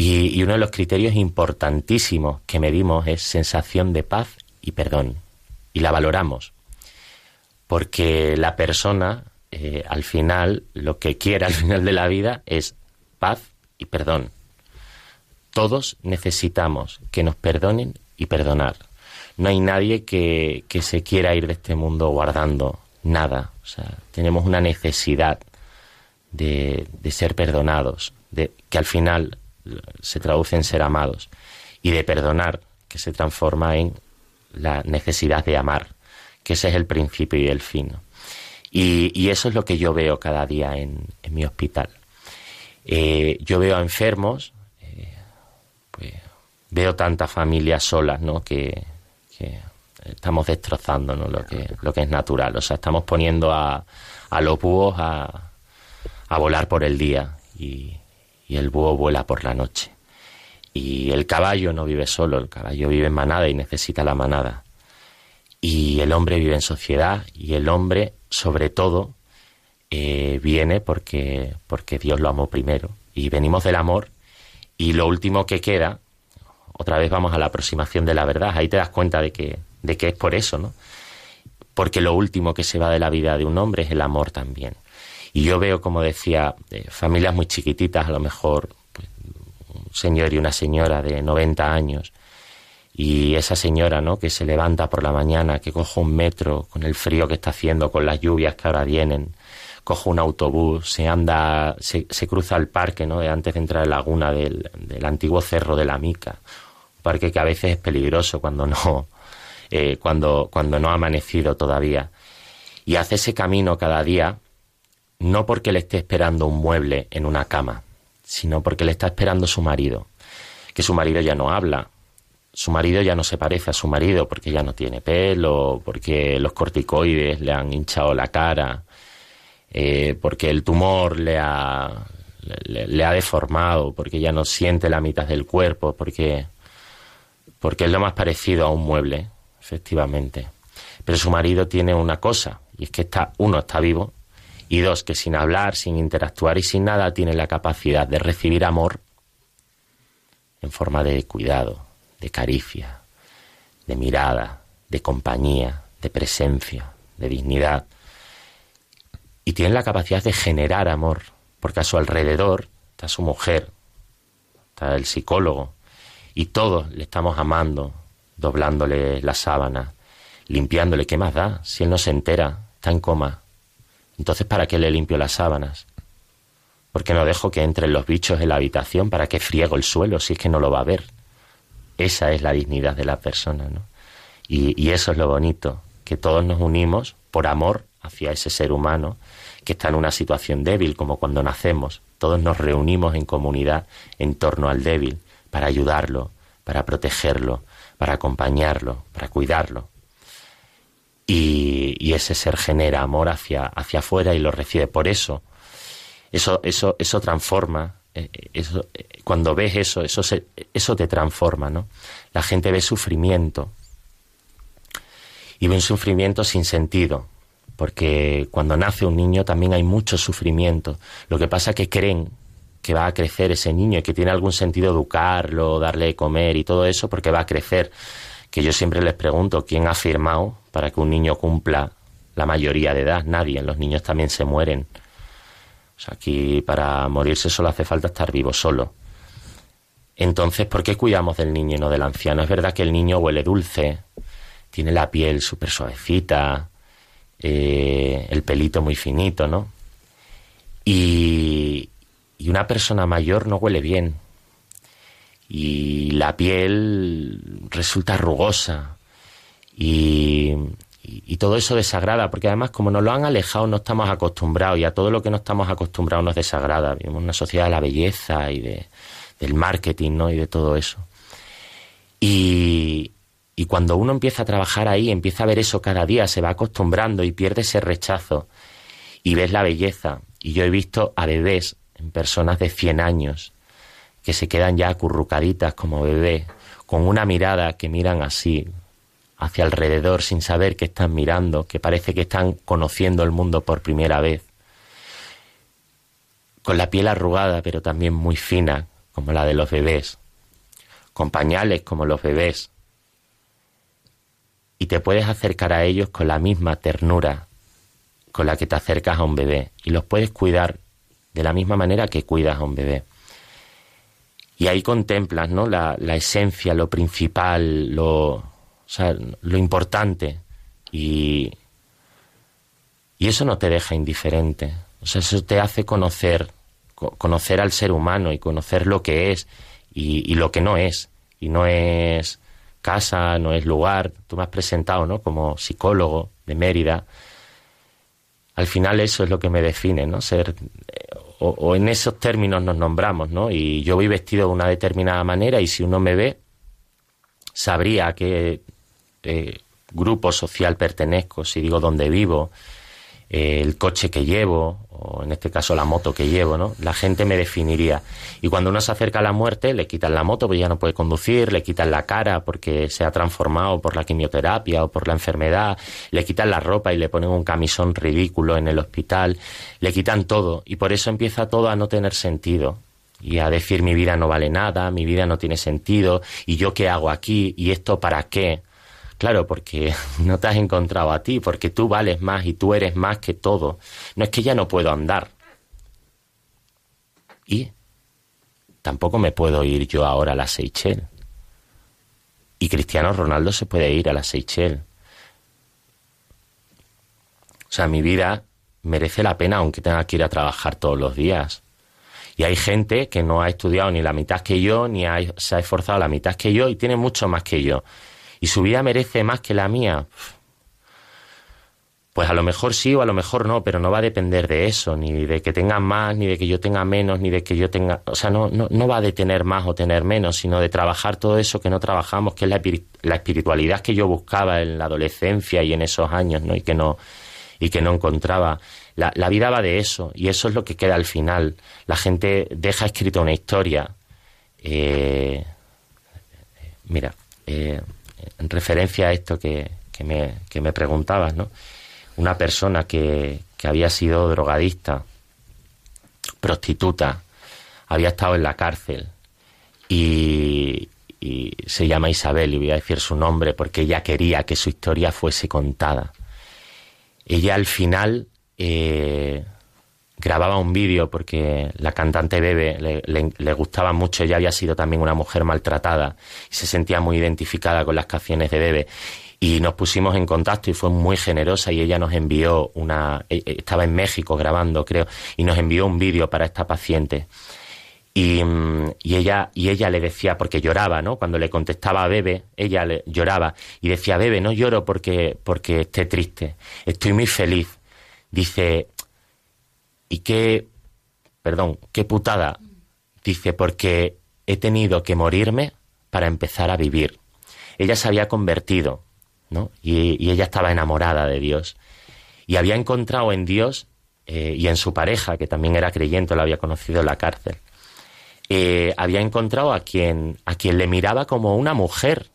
y, uno de los criterios importantísimos que medimos es sensación de paz y perdón. Y la valoramos. Porque la persona, eh, al final, lo que quiere al final de la vida es paz y perdón. Todos necesitamos que nos perdonen y perdonar. No hay nadie que, que se quiera ir de este mundo guardando nada. O sea, tenemos una necesidad de, de ser perdonados, de que al final se traduce en ser amados, y de perdonar, que se transforma en la necesidad de amar, que ese es el principio y el fin. Y, eso es lo que yo veo cada día en, mi hospital. Eh, yo veo a enfermos, eh, pues, veo tantas familias solas, ¿no? Que, que estamos destrozando ¿no? lo, que, lo que es natural. O sea, estamos poniendo a, a los búhos a, a volar por el día y, y el búho vuela por la noche. Y el caballo no vive solo, el caballo vive en manada y necesita la manada. Y el hombre vive en sociedad y el hombre, sobre todo, eh, viene porque, porque Dios lo amó primero. Y venimos del amor y lo último que queda, otra vez vamos a la aproximación de la verdad, ahí te das cuenta de que, de que es por eso, ¿no? Porque lo último que se va de la vida de un hombre es el amor también. Y yo veo, como decía, eh, familias muy chiquititas, a lo mejor pues, un señor y una señora de 90 años, y esa señora, ¿no? Que se levanta por la mañana, que coge un metro con el frío que está haciendo, con las lluvias que ahora vienen, coge un autobús, se anda, se, se cruza el parque, ¿no? De antes de entrar en la laguna del, del, antiguo cerro de la Mica, un parque que a veces es peligroso cuando no, eh, cuando, cuando no ha amanecido todavía. Y hace ese camino cada día, no porque le esté esperando un mueble en una cama, sino porque le está esperando su marido, que su marido ya no habla, su marido ya no se parece a su marido porque ya no tiene pelo, porque los corticoides le han hinchado la cara, eh, porque el tumor le ha, le, le ha deformado, porque ya no siente la mitad del cuerpo, porque, porque es lo más parecido a un mueble, efectivamente. Pero su marido tiene una cosa, y es que está, uno está vivo, y dos, que sin hablar, sin interactuar y sin nada, tiene la capacidad de recibir amor en forma de cuidado, de caricia, de mirada, de compañía, de presencia, de dignidad. Y tiene la capacidad de generar amor, porque a su alrededor está su mujer, está el psicólogo, y todos le estamos amando, doblándole la sábana, limpiándole. ¿Qué más da? Si él no se entera, está en coma. Entonces, ¿para qué le limpio las sábanas? ¿Por qué no dejo que entren los bichos en la habitación? ¿Para qué friego el suelo si es que no lo va a ver? Esa es la dignidad de la persona, ¿no? Y, y eso es lo bonito, que todos nos unimos por amor hacia ese ser humano que está en una situación débil, como cuando nacemos. Todos nos reunimos en comunidad en torno al débil para ayudarlo, para protegerlo, para acompañarlo, para cuidarlo. Y, y ese ser genera amor hacia, hacia afuera y lo recibe. Por eso, eso, eso, eso transforma. eh, Eso, eh, cuando ves eso, eso, se- eso te transforma, ¿no? La gente ve sufrimiento y ve un sufrimiento sin sentido, porque cuando nace un niño también hay mucho sufrimiento. Lo que pasa es que creen que va a crecer ese niño y que tiene algún sentido educarlo, darle de comer y todo eso porque va a crecer. Que yo siempre les pregunto, ¿quién ha firmado para que un niño cumpla la mayoría de edad? Nadie, los niños también se mueren. O sea, aquí para morirse solo hace falta estar vivo solo. Entonces, ¿por qué cuidamos del niño y no del anciano? Es verdad que el niño huele dulce, tiene la piel súper suavecita, eh, el pelito muy finito, ¿no? Y, y una persona mayor no huele bien. Y la piel resulta rugosa. Y, y, todo eso desagrada, porque además como nos lo han alejado no estamos acostumbrados y a todo lo que no estamos acostumbrados nos desagrada. Vivimos una sociedad de la belleza y de, del marketing, ¿no? Y de todo eso. Y, y cuando uno empieza a trabajar ahí, empieza a ver eso cada día, se va acostumbrando y pierde ese rechazo y ves la belleza. Y yo he visto a bebés en personas de 100 años que se quedan ya acurrucaditas como bebés, con una mirada que miran así hacia alrededor sin saber que están mirando, que parece que están conociendo el mundo por primera vez. Con la piel arrugada, pero también muy fina, como la de los bebés. Con pañales como los bebés. Y te puedes acercar a ellos con la misma ternura con la que te acercas a un bebé. Y los puedes cuidar de la misma manera que cuidas a un bebé. Y ahí contemplas, ¿no? La, esencia, lo principal, lo, o sea, lo importante. Y, y eso no te deja indiferente. O sea, eso te hace conocer, co- conocer al ser humano y conocer lo que es y, y lo que no es. Y no es casa, no es lugar. Tú me has presentado, ¿no? Como psicólogo de Mérida. Al final eso es lo que me define, ¿no? Ser eh, o, en esos términos nos nombramos, ¿no? Y yo voy vestido de una determinada manera y si uno me ve, sabría a qué eh, grupo social pertenezco, si digo dónde vivo, el coche que llevo, o en este caso la moto que llevo, ¿no? La gente me definiría. Y cuando uno se acerca a la muerte, le quitan la moto porque ya no puede conducir, le quitan la cara porque se ha transformado por la quimioterapia o por la enfermedad, le quitan la ropa y le ponen un camisón ridículo en el hospital, le quitan todo. Y por eso empieza todo a no tener sentido. Y a decir mi vida no vale nada, mi vida no tiene sentido, y yo qué hago aquí, y esto para qué. Claro, porque no te has encontrado a ti, porque tú vales más y tú eres más que todo. No es que ya no puedo andar. Y tampoco me puedo ir yo ahora a la Seychelles. Y Cristiano Ronaldo se puede ir a la Seychelles. O sea, mi vida merece la pena aunque tenga que ir a trabajar todos los días. Y hay gente que no ha estudiado ni la mitad que yo, ni ha- se ha esforzado la mitad que yo y tiene mucho más que yo. Y su vida merece más que la mía. Pues a lo mejor sí o a lo mejor no, pero no va a depender de eso, ni de que tengan más, ni de que yo tenga menos, ni de que yo tenga... O sea, no, no, no va de tener más o tener menos, sino de trabajar todo eso que no trabajamos, que es la, la espiritualidad que yo buscaba en la adolescencia y en esos años, ¿no? Y que no, y que no encontraba La, la vida va de eso, y eso es lo que queda al final. La gente deja escrita una historia. Eh, mira, eh, en referencia a esto que, que, me, que me preguntabas, ¿no? Una persona que, que había sido drogadista, prostituta, había estado en la cárcel y, se llama Isabel y voy a decir su nombre porque ella quería que su historia fuese contada. Ella al final eh, grababa un vídeo porque la cantante Bebe le, gustaba mucho, ella había sido también una mujer maltratada y se sentía muy identificada con las canciones de Bebe. Y nos pusimos en contacto y fue muy generosa y ella nos envió una, eh, eh, estaba en México grabando creo, y nos envió un vídeo para esta paciente. Y, y ella y ella le decía porque lloraba no cuando le contestaba a Bebe ella le lloraba y decía Bebe no lloro porque porque esté triste estoy muy feliz dice y qué perdón qué putada dice porque he tenido que morirme para empezar a vivir. Ella se había convertido no y, ella estaba enamorada de Dios. Y había encontrado en Dios eh, y en su pareja que también era creyente lo había conocido en la cárcel eh, había encontrado a quien, a quien le miraba como una mujer,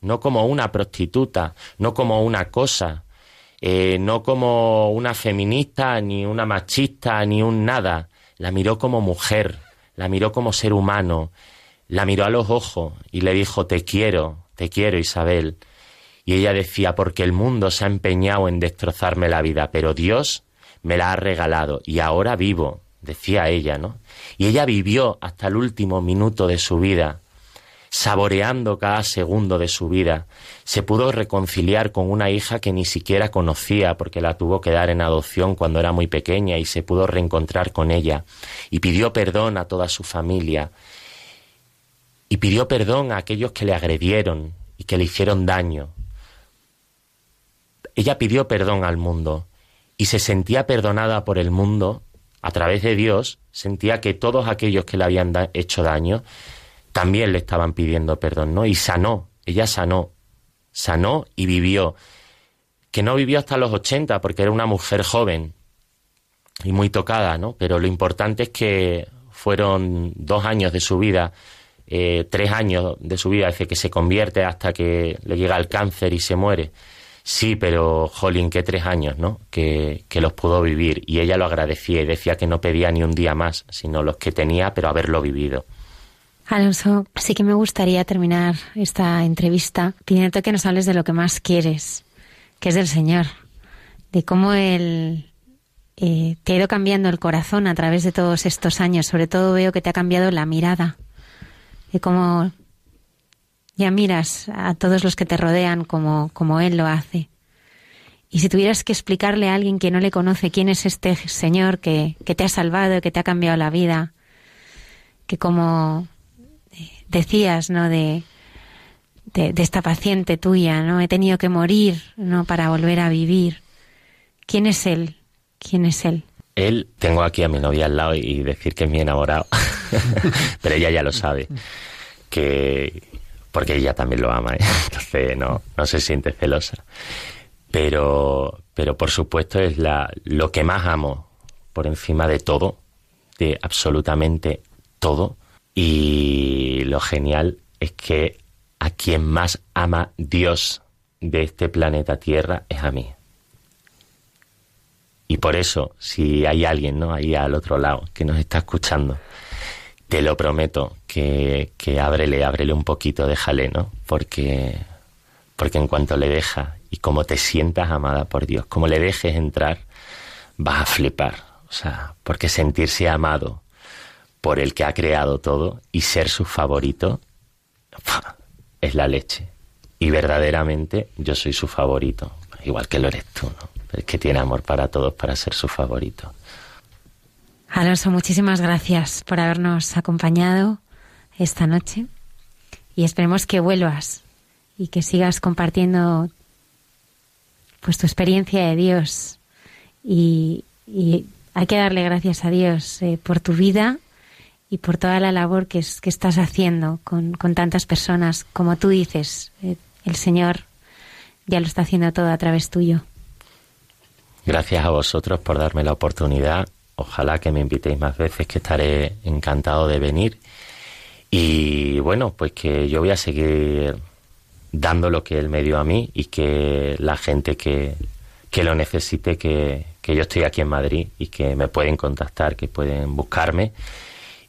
no como una prostituta, no como una cosa, eh, no como una feminista, ni una machista, ni un nada. La miró como mujer, la miró como ser humano, la miró a los ojos y le dijo, te quiero, te quiero, Isabel. Y ella decía, porque el mundo se ha empeñado en destrozarme la vida, pero Dios me la ha regalado y ahora vivo, decía ella, ¿no? Y ella vivió hasta el último minuto de su vida, saboreando cada segundo de su vida. Se pudo reconciliar con una hija que ni siquiera conocía porque la tuvo que dar en adopción cuando era muy pequeña y se pudo reencontrar con ella. Y pidió perdón a toda su familia. Y pidió perdón a aquellos que le agredieron y que le hicieron daño. Ella pidió perdón al mundo y se sentía perdonada por el mundo a través de Dios, sentía que todos aquellos que le habían hecho daño también le estaban pidiendo perdón, ¿no? Y sanó, ella sanó, sanó y vivió. Que no vivió hasta los 80 porque era una mujer joven y muy tocada, ¿no? Pero lo importante es que fueron dos años de su vida, eh, tres años de su vida, desde que se convierte hasta que le llega el cáncer y se muere. Sí, pero, jolín, que tres años, ¿no? Que, que los pudo vivir. Y ella lo agradecía y decía que no pedía ni un día más, sino los que tenía, pero haberlo vivido. Alonso, sí que me gustaría terminar esta entrevista pidiéndote que nos hables de lo que más quieres, que es del Señor, de cómo Él eh, te ha ido cambiando el corazón a través de todos estos años. Sobre todo veo que te ha cambiado la mirada, de cómo ya miras a todos los que te rodean como, como Él lo hace. Y si tuvieras que explicarle a alguien que no le conoce quién es este Señor que, que te ha salvado, que te ha cambiado la vida, que como decías, ¿no? De, de, esta paciente tuya, ¿no? He tenido que morir, ¿no? Para volver a vivir. ¿Quién es Él? ¿Quién es Él? Él, tengo aquí a mi novia al lado y decir que es mi enamorado, pero ella ya lo sabe, que porque ella también lo ama, ¿eh? entonces no, no se siente celosa. Pero, pero por supuesto es la, lo que más amo por encima de todo, de absolutamente todo. Y lo genial es que a quien más ama Dios de este planeta Tierra es a mí. Y por eso, si hay alguien, ¿no? Ahí al otro lado que nos está escuchando, te lo prometo que, que ábrele, ábrele un poquito, déjale, ¿no? Porque, porque en cuanto le deja y como te sientas amada por Dios, como le dejes entrar, vas a flipar. O sea, porque sentirse amado por el que ha creado todo y ser su favorito es la leche. Y verdaderamente yo soy su favorito, igual que lo eres tú, ¿no? Es que tiene amor para todos para ser su favorito. Alonso, muchísimas gracias por habernos acompañado esta noche y esperemos que vuelvas y que sigas compartiendo pues tu experiencia de Dios y, y hay que darle gracias a Dios eh, por tu vida y por toda la labor que, es- que estás haciendo con, con tantas personas. Como tú dices, eh, el Señor ya lo está haciendo todo a través tuyo. Gracias a vosotros por darme la oportunidad. Ojalá que me invitéis más veces, que estaré encantado de venir. Y bueno, pues que yo voy a seguir dando lo que él me dio a mí y que la gente que, que lo necesite, que, que yo estoy aquí en Madrid y que me pueden contactar, que pueden buscarme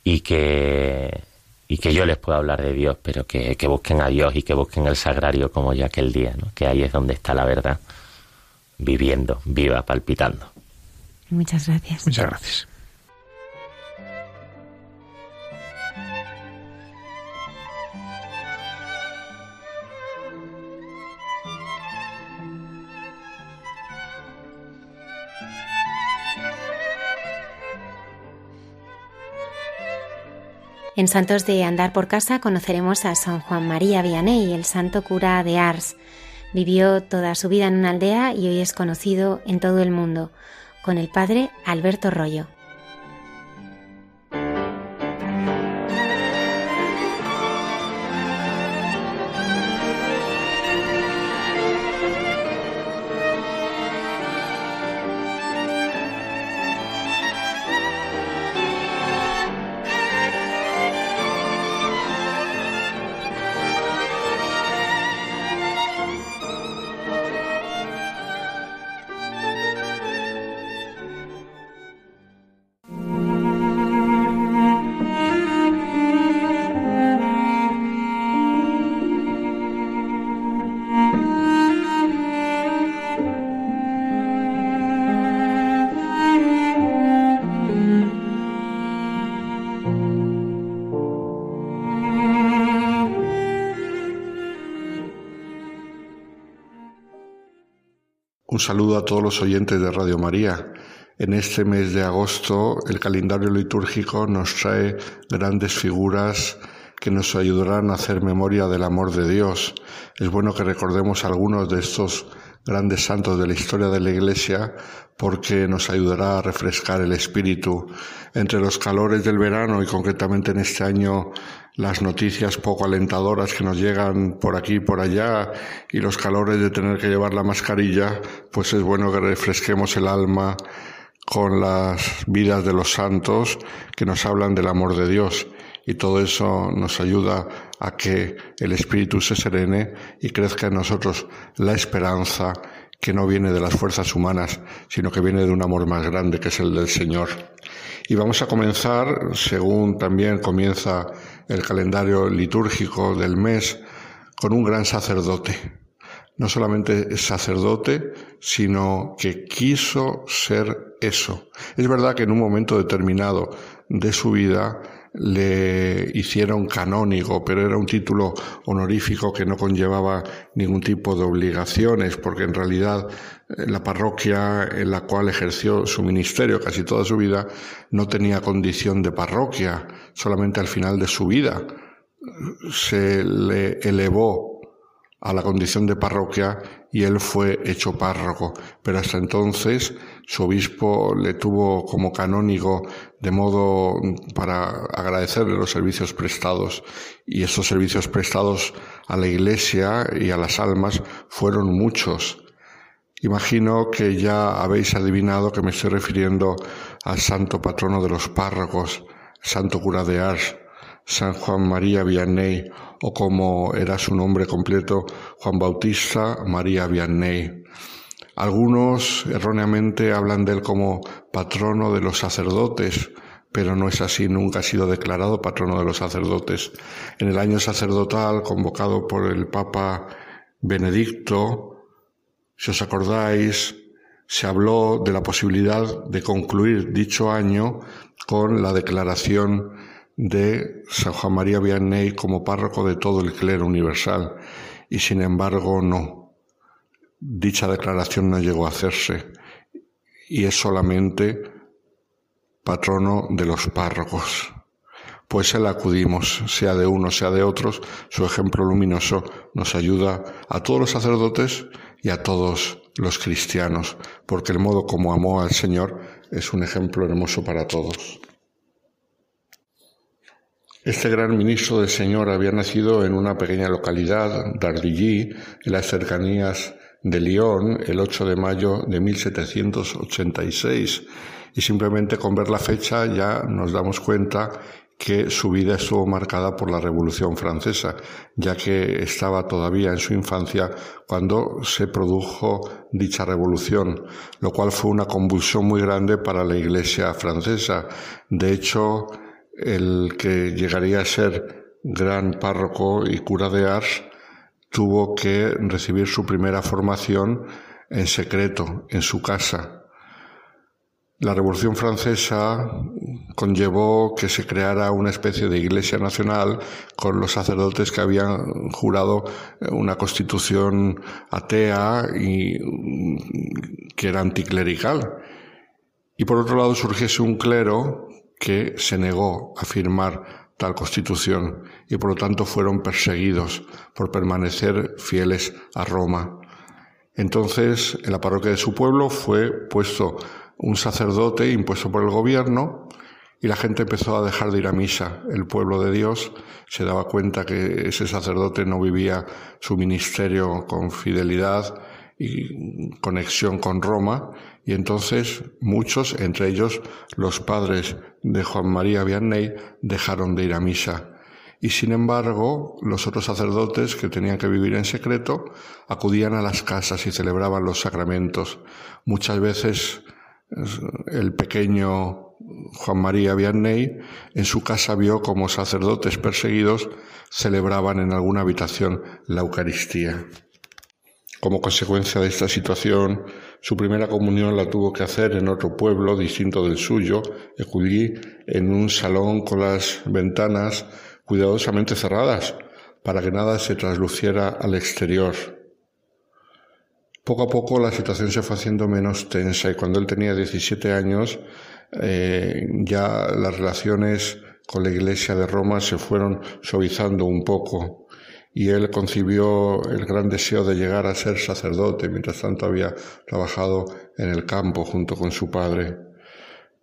y que y que yo les pueda hablar de Dios, pero que, que busquen a Dios y que busquen el sagrario como ya aquel día, ¿no? que ahí es donde está la verdad, viviendo, viva, palpitando. Muchas gracias. Muchas gracias. En Santos de Andar por Casa conoceremos a San Juan María Vianney, el santo cura de Ars. Vivió toda su vida en una aldea y hoy es conocido en todo el mundo, con el padre Alberto Rollo. Un saludo a todos los oyentes de Radio María. En este mes de agosto el calendario litúrgico nos trae grandes figuras que nos ayudarán a hacer memoria del amor de Dios. Es bueno que recordemos algunos de estos grandes santos de la historia de la Iglesia porque nos ayudará a refrescar el espíritu. Entre los calores del verano y concretamente en este año las noticias poco alentadoras que nos llegan por aquí y por allá y los calores de tener que llevar la mascarilla, pues es bueno que refresquemos el alma con las vidas de los santos que nos hablan del amor de Dios y todo eso nos ayuda a que el espíritu se serene y crezca en nosotros la esperanza que no viene de las fuerzas humanas, sino que viene de un amor más grande que es el del Señor. Y vamos a comenzar, según también comienza el calendario litúrgico del mes, con un gran sacerdote. No solamente sacerdote, sino que quiso ser eso. Es verdad que en un momento determinado de su vida le hicieron canónigo, pero era un título honorífico que no conllevaba ningún tipo de obligaciones, porque en realidad eh, la parroquia en la cual ejerció su ministerio casi toda su vida no tenía condición de parroquia, solamente al final de su vida se le elevó a la condición de parroquia y él fue hecho párroco. Pero hasta entonces su obispo le tuvo como canónigo de modo para agradecerle los servicios prestados. Y esos servicios prestados a la iglesia y a las almas fueron muchos. Imagino que ya habéis adivinado que me estoy refiriendo al santo patrono de los párrocos, santo cura de Ars, San Juan María Vianney, o como era su nombre completo, Juan Bautista María Vianney. Algunos erróneamente hablan de él como patrono de los sacerdotes, pero no es así, nunca ha sido declarado patrono de los sacerdotes. En el año sacerdotal, convocado por el Papa Benedicto, si os acordáis, se habló de la posibilidad de concluir dicho año con la declaración de San Juan María Vianney como párroco de todo el clero universal y sin embargo no. Dicha declaración no llegó a hacerse y es solamente patrono de los párrocos. Pues él acudimos, sea de unos, sea de otros, su ejemplo luminoso nos ayuda a todos los sacerdotes y a todos los cristianos, porque el modo como amó al Señor es un ejemplo hermoso para todos. Este gran ministro del Señor había nacido en una pequeña localidad, Dardilly, en las cercanías de Lyon el 8 de mayo de 1786 y simplemente con ver la fecha ya nos damos cuenta que su vida estuvo marcada por la Revolución Francesa, ya que estaba todavía en su infancia cuando se produjo dicha revolución, lo cual fue una convulsión muy grande para la Iglesia francesa. De hecho, el que llegaría a ser gran párroco y cura de Ars tuvo que recibir su primera formación en secreto, en su casa, la Revolución Francesa conllevó que se creara una especie de Iglesia Nacional con los sacerdotes que habían jurado una constitución atea y que era anticlerical. Y por otro lado surgiese un clero que se negó a firmar tal constitución y por lo tanto fueron perseguidos por permanecer fieles a Roma. Entonces, en la parroquia de su pueblo fue puesto un sacerdote impuesto por el gobierno y la gente empezó a dejar de ir a misa. El pueblo de Dios se daba cuenta que ese sacerdote no vivía su ministerio con fidelidad y conexión con Roma y entonces muchos, entre ellos los padres de Juan María Vianney, dejaron de ir a misa. Y sin embargo, los otros sacerdotes que tenían que vivir en secreto acudían a las casas y celebraban los sacramentos. Muchas veces el pequeño Juan María Vianney en su casa vio como sacerdotes perseguidos celebraban en alguna habitación la Eucaristía. Como consecuencia de esta situación, su primera comunión la tuvo que hacer en otro pueblo distinto del suyo, Eculí, en un salón con las ventanas cuidadosamente cerradas para que nada se trasluciera al exterior. Poco a poco la situación se fue haciendo menos tensa y cuando él tenía 17 años eh, ya las relaciones con la Iglesia de Roma se fueron suavizando un poco y él concibió el gran deseo de llegar a ser sacerdote, mientras tanto había trabajado en el campo junto con su padre.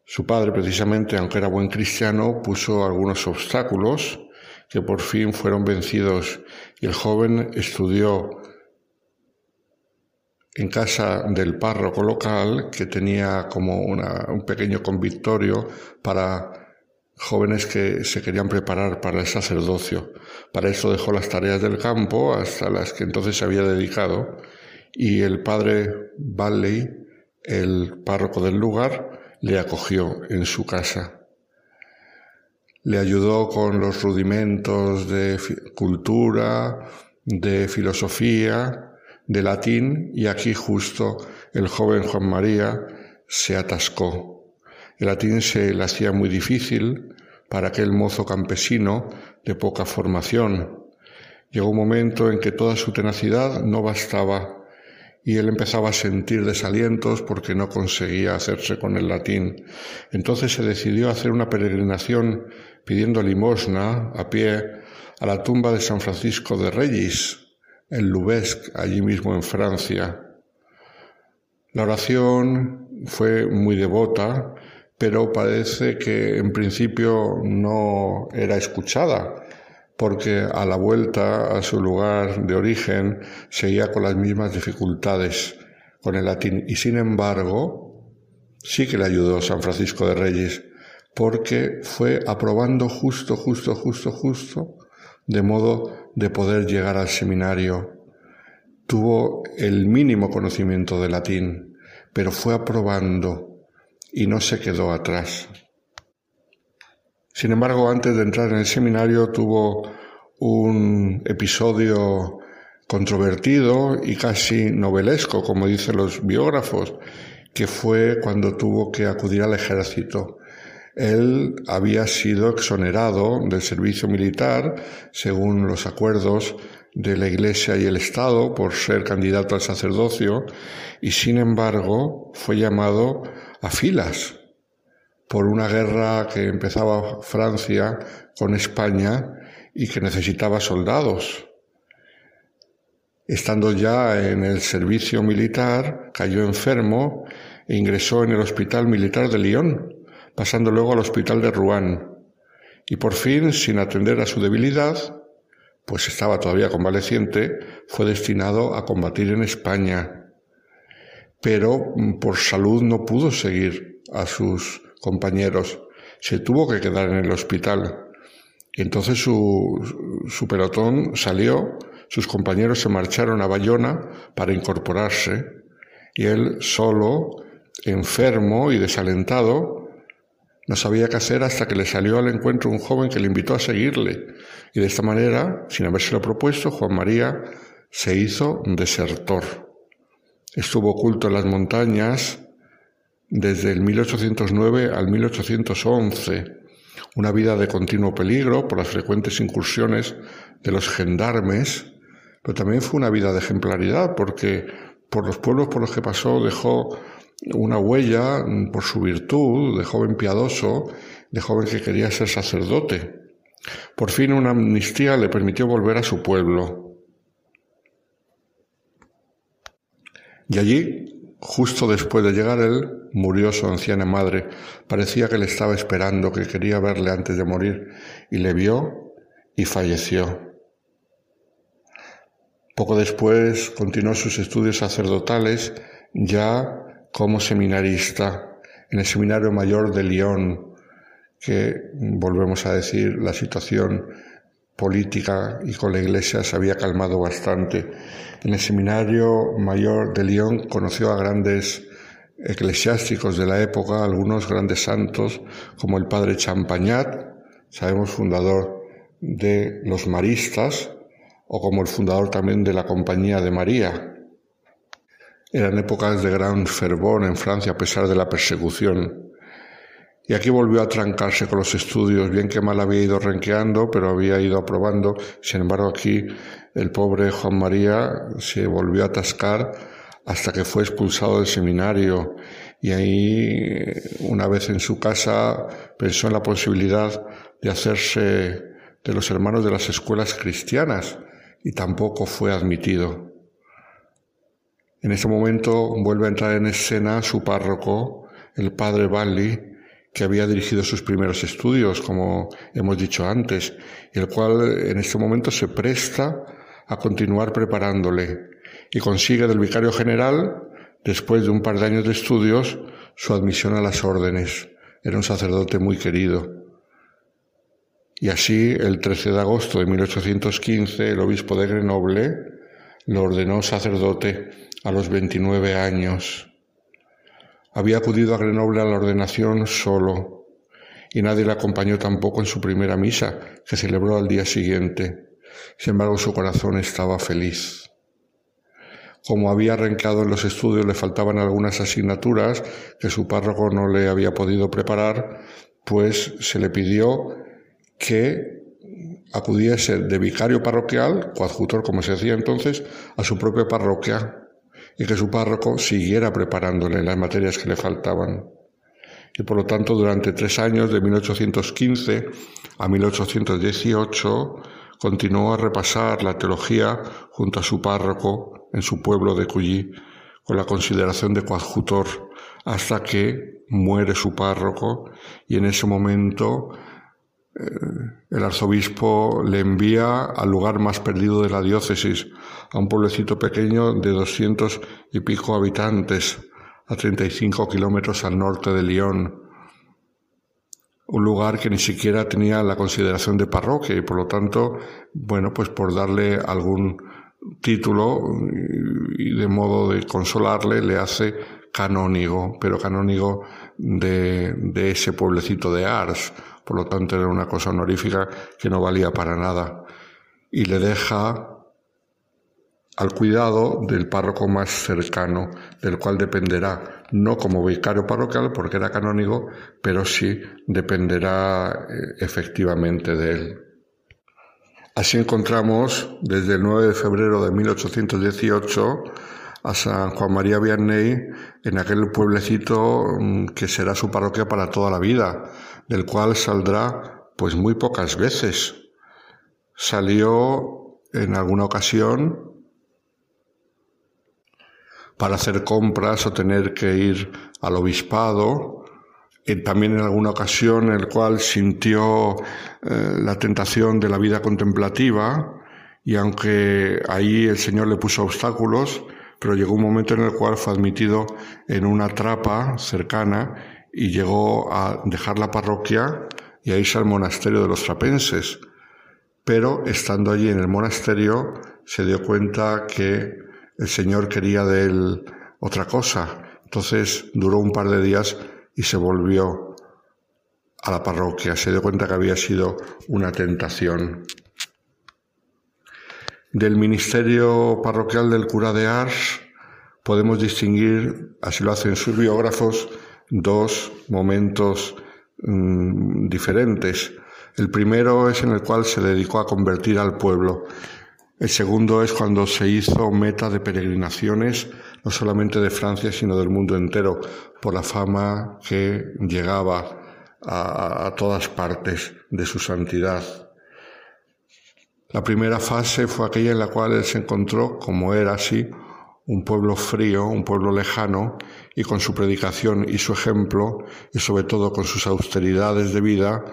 Su padre, precisamente, aunque era buen cristiano, puso algunos obstáculos que por fin fueron vencidos y el joven estudió en casa del párroco local que tenía como un pequeño convictorio para jóvenes que se querían preparar para el sacerdocio. Para eso dejó las tareas del campo hasta las que entonces se había dedicado y el padre Valley, el párroco del lugar, le acogió en su casa. Le ayudó con los rudimentos de cultura, de filosofía, de latín y aquí justo el joven Juan María se atascó. El latín se le hacía muy difícil para aquel mozo campesino de poca formación. Llegó un momento en que toda su tenacidad no bastaba y él empezaba a sentir desalientos porque no conseguía hacerse con el latín. Entonces se decidió hacer una peregrinación pidiendo limosna a pie a la tumba de San Francisco de Reyes, en Lubesc, allí mismo en Francia. La oración fue muy devota, pero parece que en principio no era escuchada, porque a la vuelta a su lugar de origen seguía con las mismas dificultades con el latín y sin embargo sí que le ayudó San Francisco de Reyes, porque fue aprobando justo, justo, justo, justo, de modo de poder llegar al seminario. Tuvo el mínimo conocimiento de latín, pero fue aprobando y no se quedó atrás. Sin embargo, antes de entrar en el seminario tuvo un episodio controvertido y casi novelesco, como dicen los biógrafos, que fue cuando tuvo que acudir al ejército. Él había sido exonerado del servicio militar según los acuerdos de la Iglesia y el Estado por ser candidato al sacerdocio y sin embargo fue llamado a filas por una guerra que empezaba Francia con España y que necesitaba soldados. Estando ya en el servicio militar, cayó enfermo e ingresó en el Hospital Militar de Lyon pasando luego al hospital de Rouen. Y por fin, sin atender a su debilidad, pues estaba todavía convaleciente, fue destinado a combatir en España. Pero mm, por salud no pudo seguir a sus compañeros. Se tuvo que quedar en el hospital. Entonces su, su pelotón salió, sus compañeros se marcharon a Bayona para incorporarse y él solo, enfermo y desalentado, no sabía qué hacer hasta que le salió al encuentro un joven que le invitó a seguirle. Y de esta manera, sin habérselo propuesto, Juan María se hizo desertor. Estuvo oculto en las montañas desde el 1809 al 1811, una vida de continuo peligro por las frecuentes incursiones de los gendarmes, pero también fue una vida de ejemplaridad porque por los pueblos por los que pasó dejó una huella por su virtud de joven piadoso, de joven que quería ser sacerdote. Por fin una amnistía le permitió volver a su pueblo. Y allí, justo después de llegar él, murió su anciana madre. Parecía que le estaba esperando, que quería verle antes de morir, y le vio y falleció. Poco después continuó sus estudios sacerdotales ya como seminarista en el Seminario Mayor de Lyon, que volvemos a decir, la situación política y con la Iglesia se había calmado bastante. En el Seminario Mayor de Lyon conoció a grandes eclesiásticos de la época, algunos grandes santos, como el padre Champagnat, sabemos fundador de los maristas, o como el fundador también de la Compañía de María, eran épocas de gran fervor en Francia a pesar de la persecución. Y aquí volvió a trancarse con los estudios, bien que mal había ido renqueando, pero había ido aprobando. Sin embargo, aquí el pobre Juan María se volvió a atascar hasta que fue expulsado del seminario. Y ahí, una vez en su casa, pensó en la posibilidad de hacerse de los hermanos de las escuelas cristianas y tampoco fue admitido. En ese momento vuelve a entrar en escena su párroco, el padre Valli, que había dirigido sus primeros estudios, como hemos dicho antes, y el cual en este momento se presta a continuar preparándole y consigue del vicario general, después de un par de años de estudios, su admisión a las órdenes. Era un sacerdote muy querido. Y así, el 13 de agosto de 1815, el obispo de Grenoble lo ordenó sacerdote a los 29 años. Había acudido a Grenoble a la ordenación solo y nadie le acompañó tampoco en su primera misa, que celebró al día siguiente. Sin embargo, su corazón estaba feliz. Como había arrancado en los estudios, le faltaban algunas asignaturas que su párroco no le había podido preparar, pues se le pidió que acudiese de vicario parroquial, coadjutor como se hacía entonces, a su propia parroquia y que su párroco siguiera preparándole las materias que le faltaban. Y por lo tanto, durante tres años, de 1815 a 1818, continuó a repasar la teología junto a su párroco en su pueblo de Cuyí, con la consideración de coadjutor, hasta que muere su párroco y en ese momento eh, el arzobispo le envía al lugar más perdido de la diócesis, a un pueblecito pequeño de doscientos y pico habitantes, a 35 kilómetros al norte de Lyon. Un lugar que ni siquiera tenía la consideración de parroquia y por lo tanto, bueno, pues por darle algún título y de modo de consolarle, le hace canónigo, pero canónigo de, de ese pueblecito de Ars. Por lo tanto, era una cosa honorífica que no valía para nada. Y le deja al cuidado del párroco más cercano, del cual dependerá, no como vicario parroquial, porque era canónigo, pero sí dependerá eh, efectivamente de él. Así encontramos desde el 9 de febrero de 1818 a San Juan María Vianney en aquel pueblecito mm, que será su parroquia para toda la vida, del cual saldrá pues muy pocas veces. Salió en alguna ocasión para hacer compras o tener que ir al obispado. Y también en alguna ocasión en el cual sintió eh, la tentación de la vida contemplativa Y aunque ahí el Señor le puso obstáculos, pero llegó un momento en el cual fue admitido en una trapa cercana y llegó a dejar la parroquia y a irse al monasterio de los trapenses. Pero estando allí en el monasterio se dio cuenta que el Señor quería de él otra cosa. Entonces duró un par de días y se volvió a la parroquia. Se dio cuenta que había sido una tentación. Del ministerio parroquial del cura de Ars podemos distinguir, así lo hacen sus biógrafos, dos momentos mm, diferentes. El primero es en el cual se dedicó a convertir al pueblo. El segundo es cuando se hizo meta de peregrinaciones, no solamente de Francia, sino del mundo entero, por la fama que llegaba a, a todas partes de su santidad. La primera fase fue aquella en la cual él se encontró, como era así, un pueblo frío, un pueblo lejano, y con su predicación y su ejemplo, y sobre todo con sus austeridades de vida,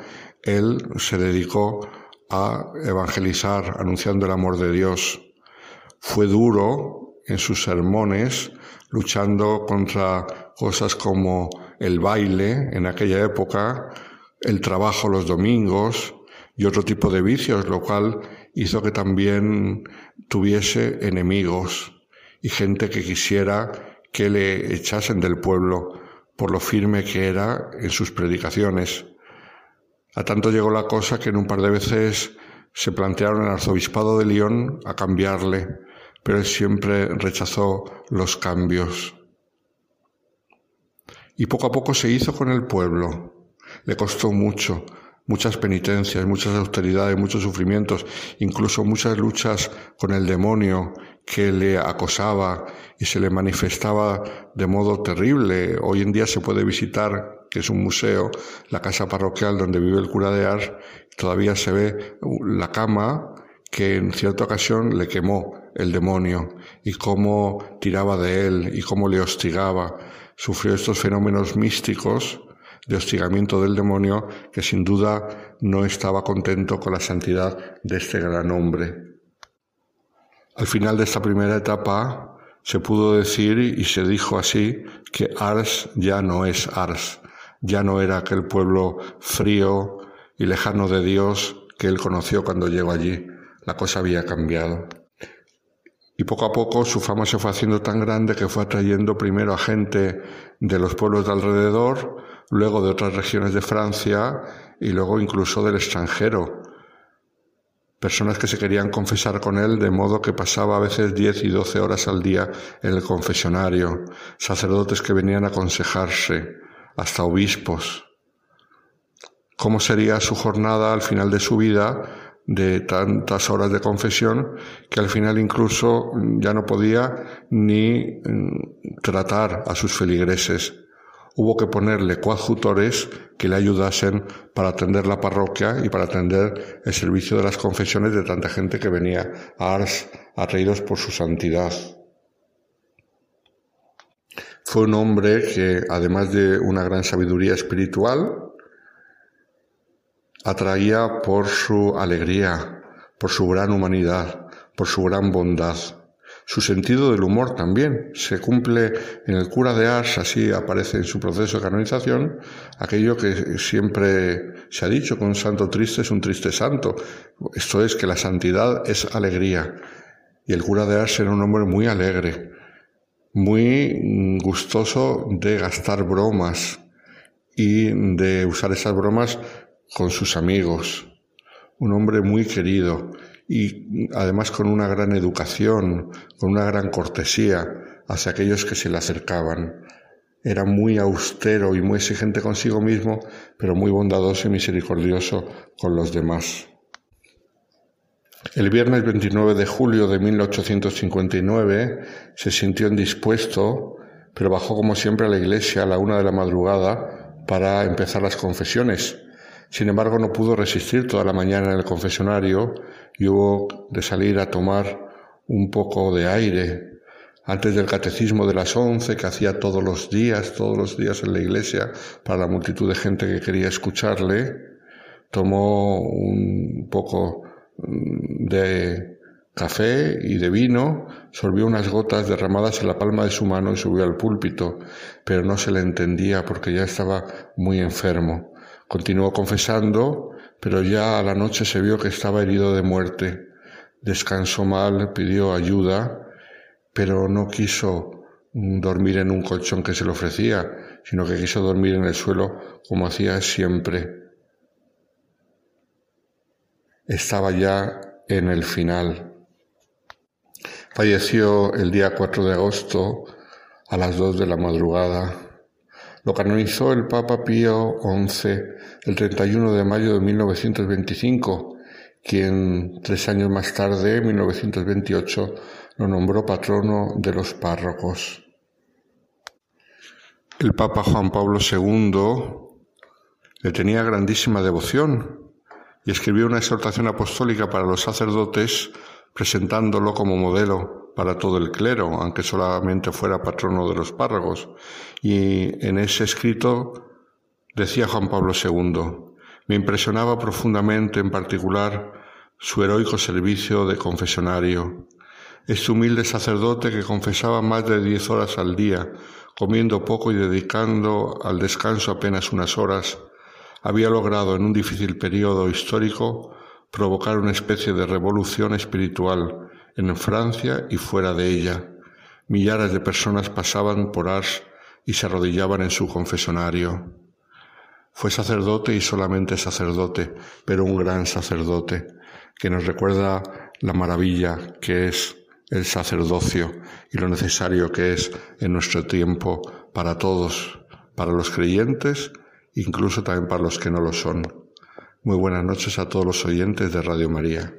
él se dedicó a evangelizar anunciando el amor de Dios. Fue duro en sus sermones, luchando contra cosas como el baile en aquella época, el trabajo los domingos y otro tipo de vicios, lo cual hizo que también tuviese enemigos y gente que quisiera que le echasen del pueblo por lo firme que era en sus predicaciones. A tanto llegó la cosa que en un par de veces se plantearon el arzobispado de León a cambiarle, pero él siempre rechazó los cambios. Y poco a poco se hizo con el pueblo. Le costó mucho, muchas penitencias, muchas austeridades, muchos sufrimientos, incluso muchas luchas con el demonio que le acosaba y se le manifestaba de modo terrible. Hoy en día se puede visitar, que es un museo, la casa parroquial donde vive el cura de Ars, todavía se ve la cama que en cierta ocasión le quemó el demonio y cómo tiraba de él y cómo le hostigaba. Sufrió estos fenómenos místicos de hostigamiento del demonio que sin duda no estaba contento con la santidad de este gran hombre. Al final de esta primera etapa se pudo decir y se dijo así que Ars ya no es Ars, ya no era aquel pueblo frío y lejano de Dios que él conoció cuando llegó allí. La cosa había cambiado. Y poco a poco su fama se fue haciendo tan grande que fue atrayendo primero a gente de los pueblos de alrededor, luego de otras regiones de Francia y luego incluso del extranjero. Personas que se querían confesar con él de modo que pasaba a veces 10 y 12 horas al día en el confesionario, sacerdotes que venían a aconsejarse, hasta obispos. ¿Cómo sería su jornada al final de su vida de tantas horas de confesión que al final incluso ya no podía ni mm, tratar a sus feligreses? hubo que ponerle coadjutores que le ayudasen para atender la parroquia y para atender el servicio de las confesiones de tanta gente que venía a Ars atraídos por su santidad. Fue un hombre que, además de una gran sabiduría espiritual, atraía por su alegría, por su gran humanidad, por su gran bondad. Su sentido del humor también se cumple en el cura de Ars, así aparece en su proceso de canonización, aquello que siempre se ha dicho, que un santo triste es un triste santo. Esto es que la santidad es alegría. Y el cura de Ars era un hombre muy alegre, muy gustoso de gastar bromas y de usar esas bromas con sus amigos. Un hombre muy querido y además con una gran educación, con una gran cortesía hacia aquellos que se le acercaban. Era muy austero y muy exigente consigo mismo, pero muy bondadoso y misericordioso con los demás. El viernes 29 de julio de 1859 se sintió indispuesto, pero bajó como siempre a la iglesia a la una de la madrugada para empezar las confesiones sin embargo, no pudo resistir toda la mañana en el confesionario y hubo de salir a tomar un poco de aire. Antes del catecismo de las once que hacía todos los días, todos los días en la iglesia para la multitud de gente que quería escucharle, tomó un poco mm, de café y de vino, sorbió unas gotas derramadas en la palma de su mano y subió al púlpito, pero no se le entendía porque ya estaba muy enfermo. Continuó confesando, pero ya a la noche se vio que estaba herido de muerte. Descansó mal, pidió ayuda, pero no quiso dormir en un colchón que se le ofrecía, sino que quiso dormir en el suelo como hacía siempre. Estaba ya en el final. Falleció el día 4 de agosto a las 2 de la madrugada. Lo canonizó el Papa Pío XI el 31 de mayo de 1925, quien tres años más tarde, en 1928, lo nombró patrono de los párrocos. El Papa Juan Pablo II le tenía grandísima devoción y escribió una exhortación apostólica para los sacerdotes presentándolo como modelo para todo el clero, aunque solamente fuera patrono de los párragos. Y en ese escrito decía Juan Pablo II, me impresionaba profundamente en particular su heroico servicio de confesionario. Este humilde sacerdote que confesaba más de diez horas al día, comiendo poco y dedicando al descanso apenas unas horas, había logrado en un difícil periodo histórico provocar una especie de revolución espiritual en Francia y fuera de ella. Millares de personas pasaban por Ars y se arrodillaban en su confesonario. Fue sacerdote y solamente sacerdote, pero un gran sacerdote, que nos recuerda la maravilla que es el sacerdocio y lo necesario que es en nuestro tiempo para todos, para los creyentes, incluso también para los que no lo son. Muy buenas noches a todos los oyentes de Radio María.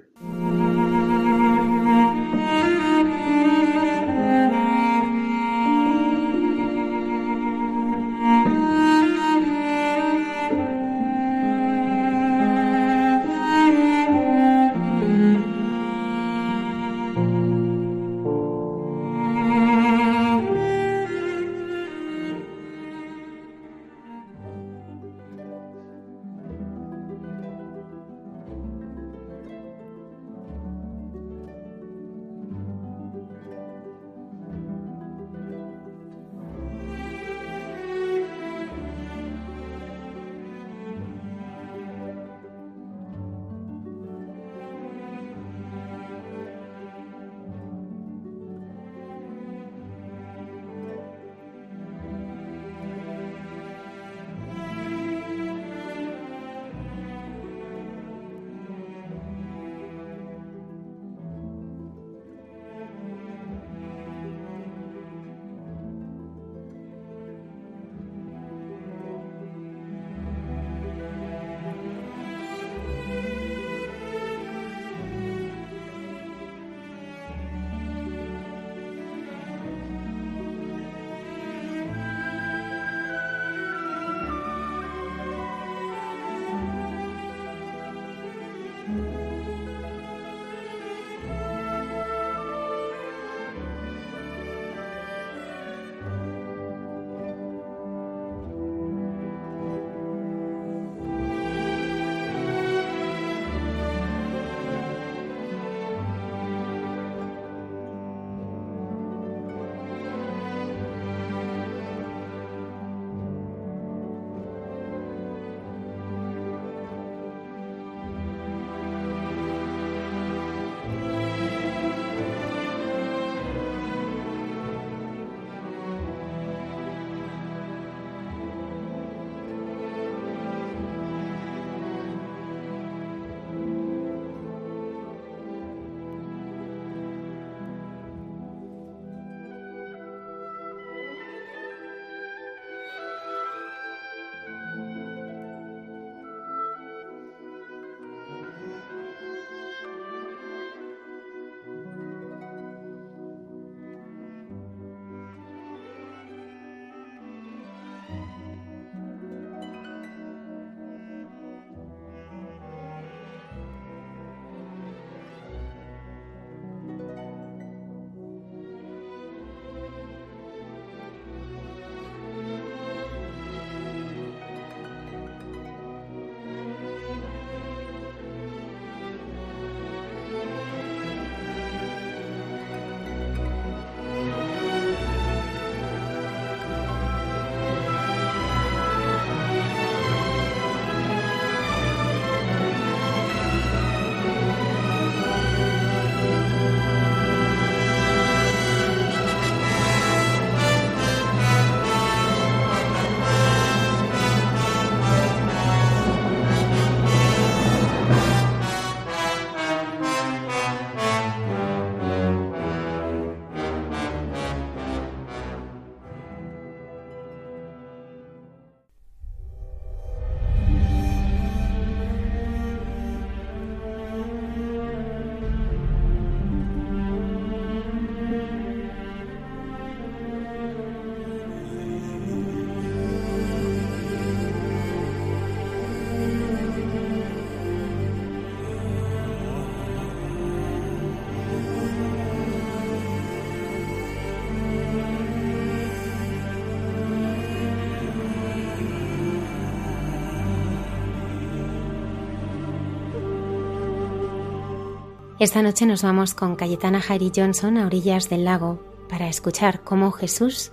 Esta noche nos vamos con Cayetana Jairi Johnson a orillas del lago para escuchar cómo Jesús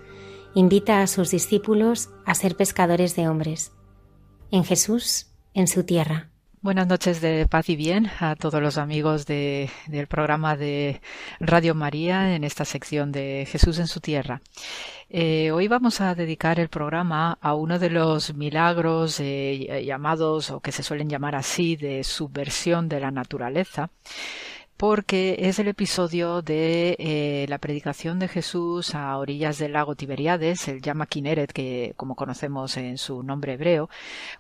invita a sus discípulos a ser pescadores de hombres. En Jesús, en su tierra. Buenas noches de paz y bien a todos los amigos de, del programa de Radio María en esta sección de Jesús en su tierra. Eh, hoy vamos a dedicar el programa a uno de los milagros eh, llamados o que se suelen llamar así de subversión de la naturaleza porque es el episodio de eh, la predicación de Jesús a orillas del lago Tiberiades, el llama Kineret, que como conocemos en su nombre hebreo,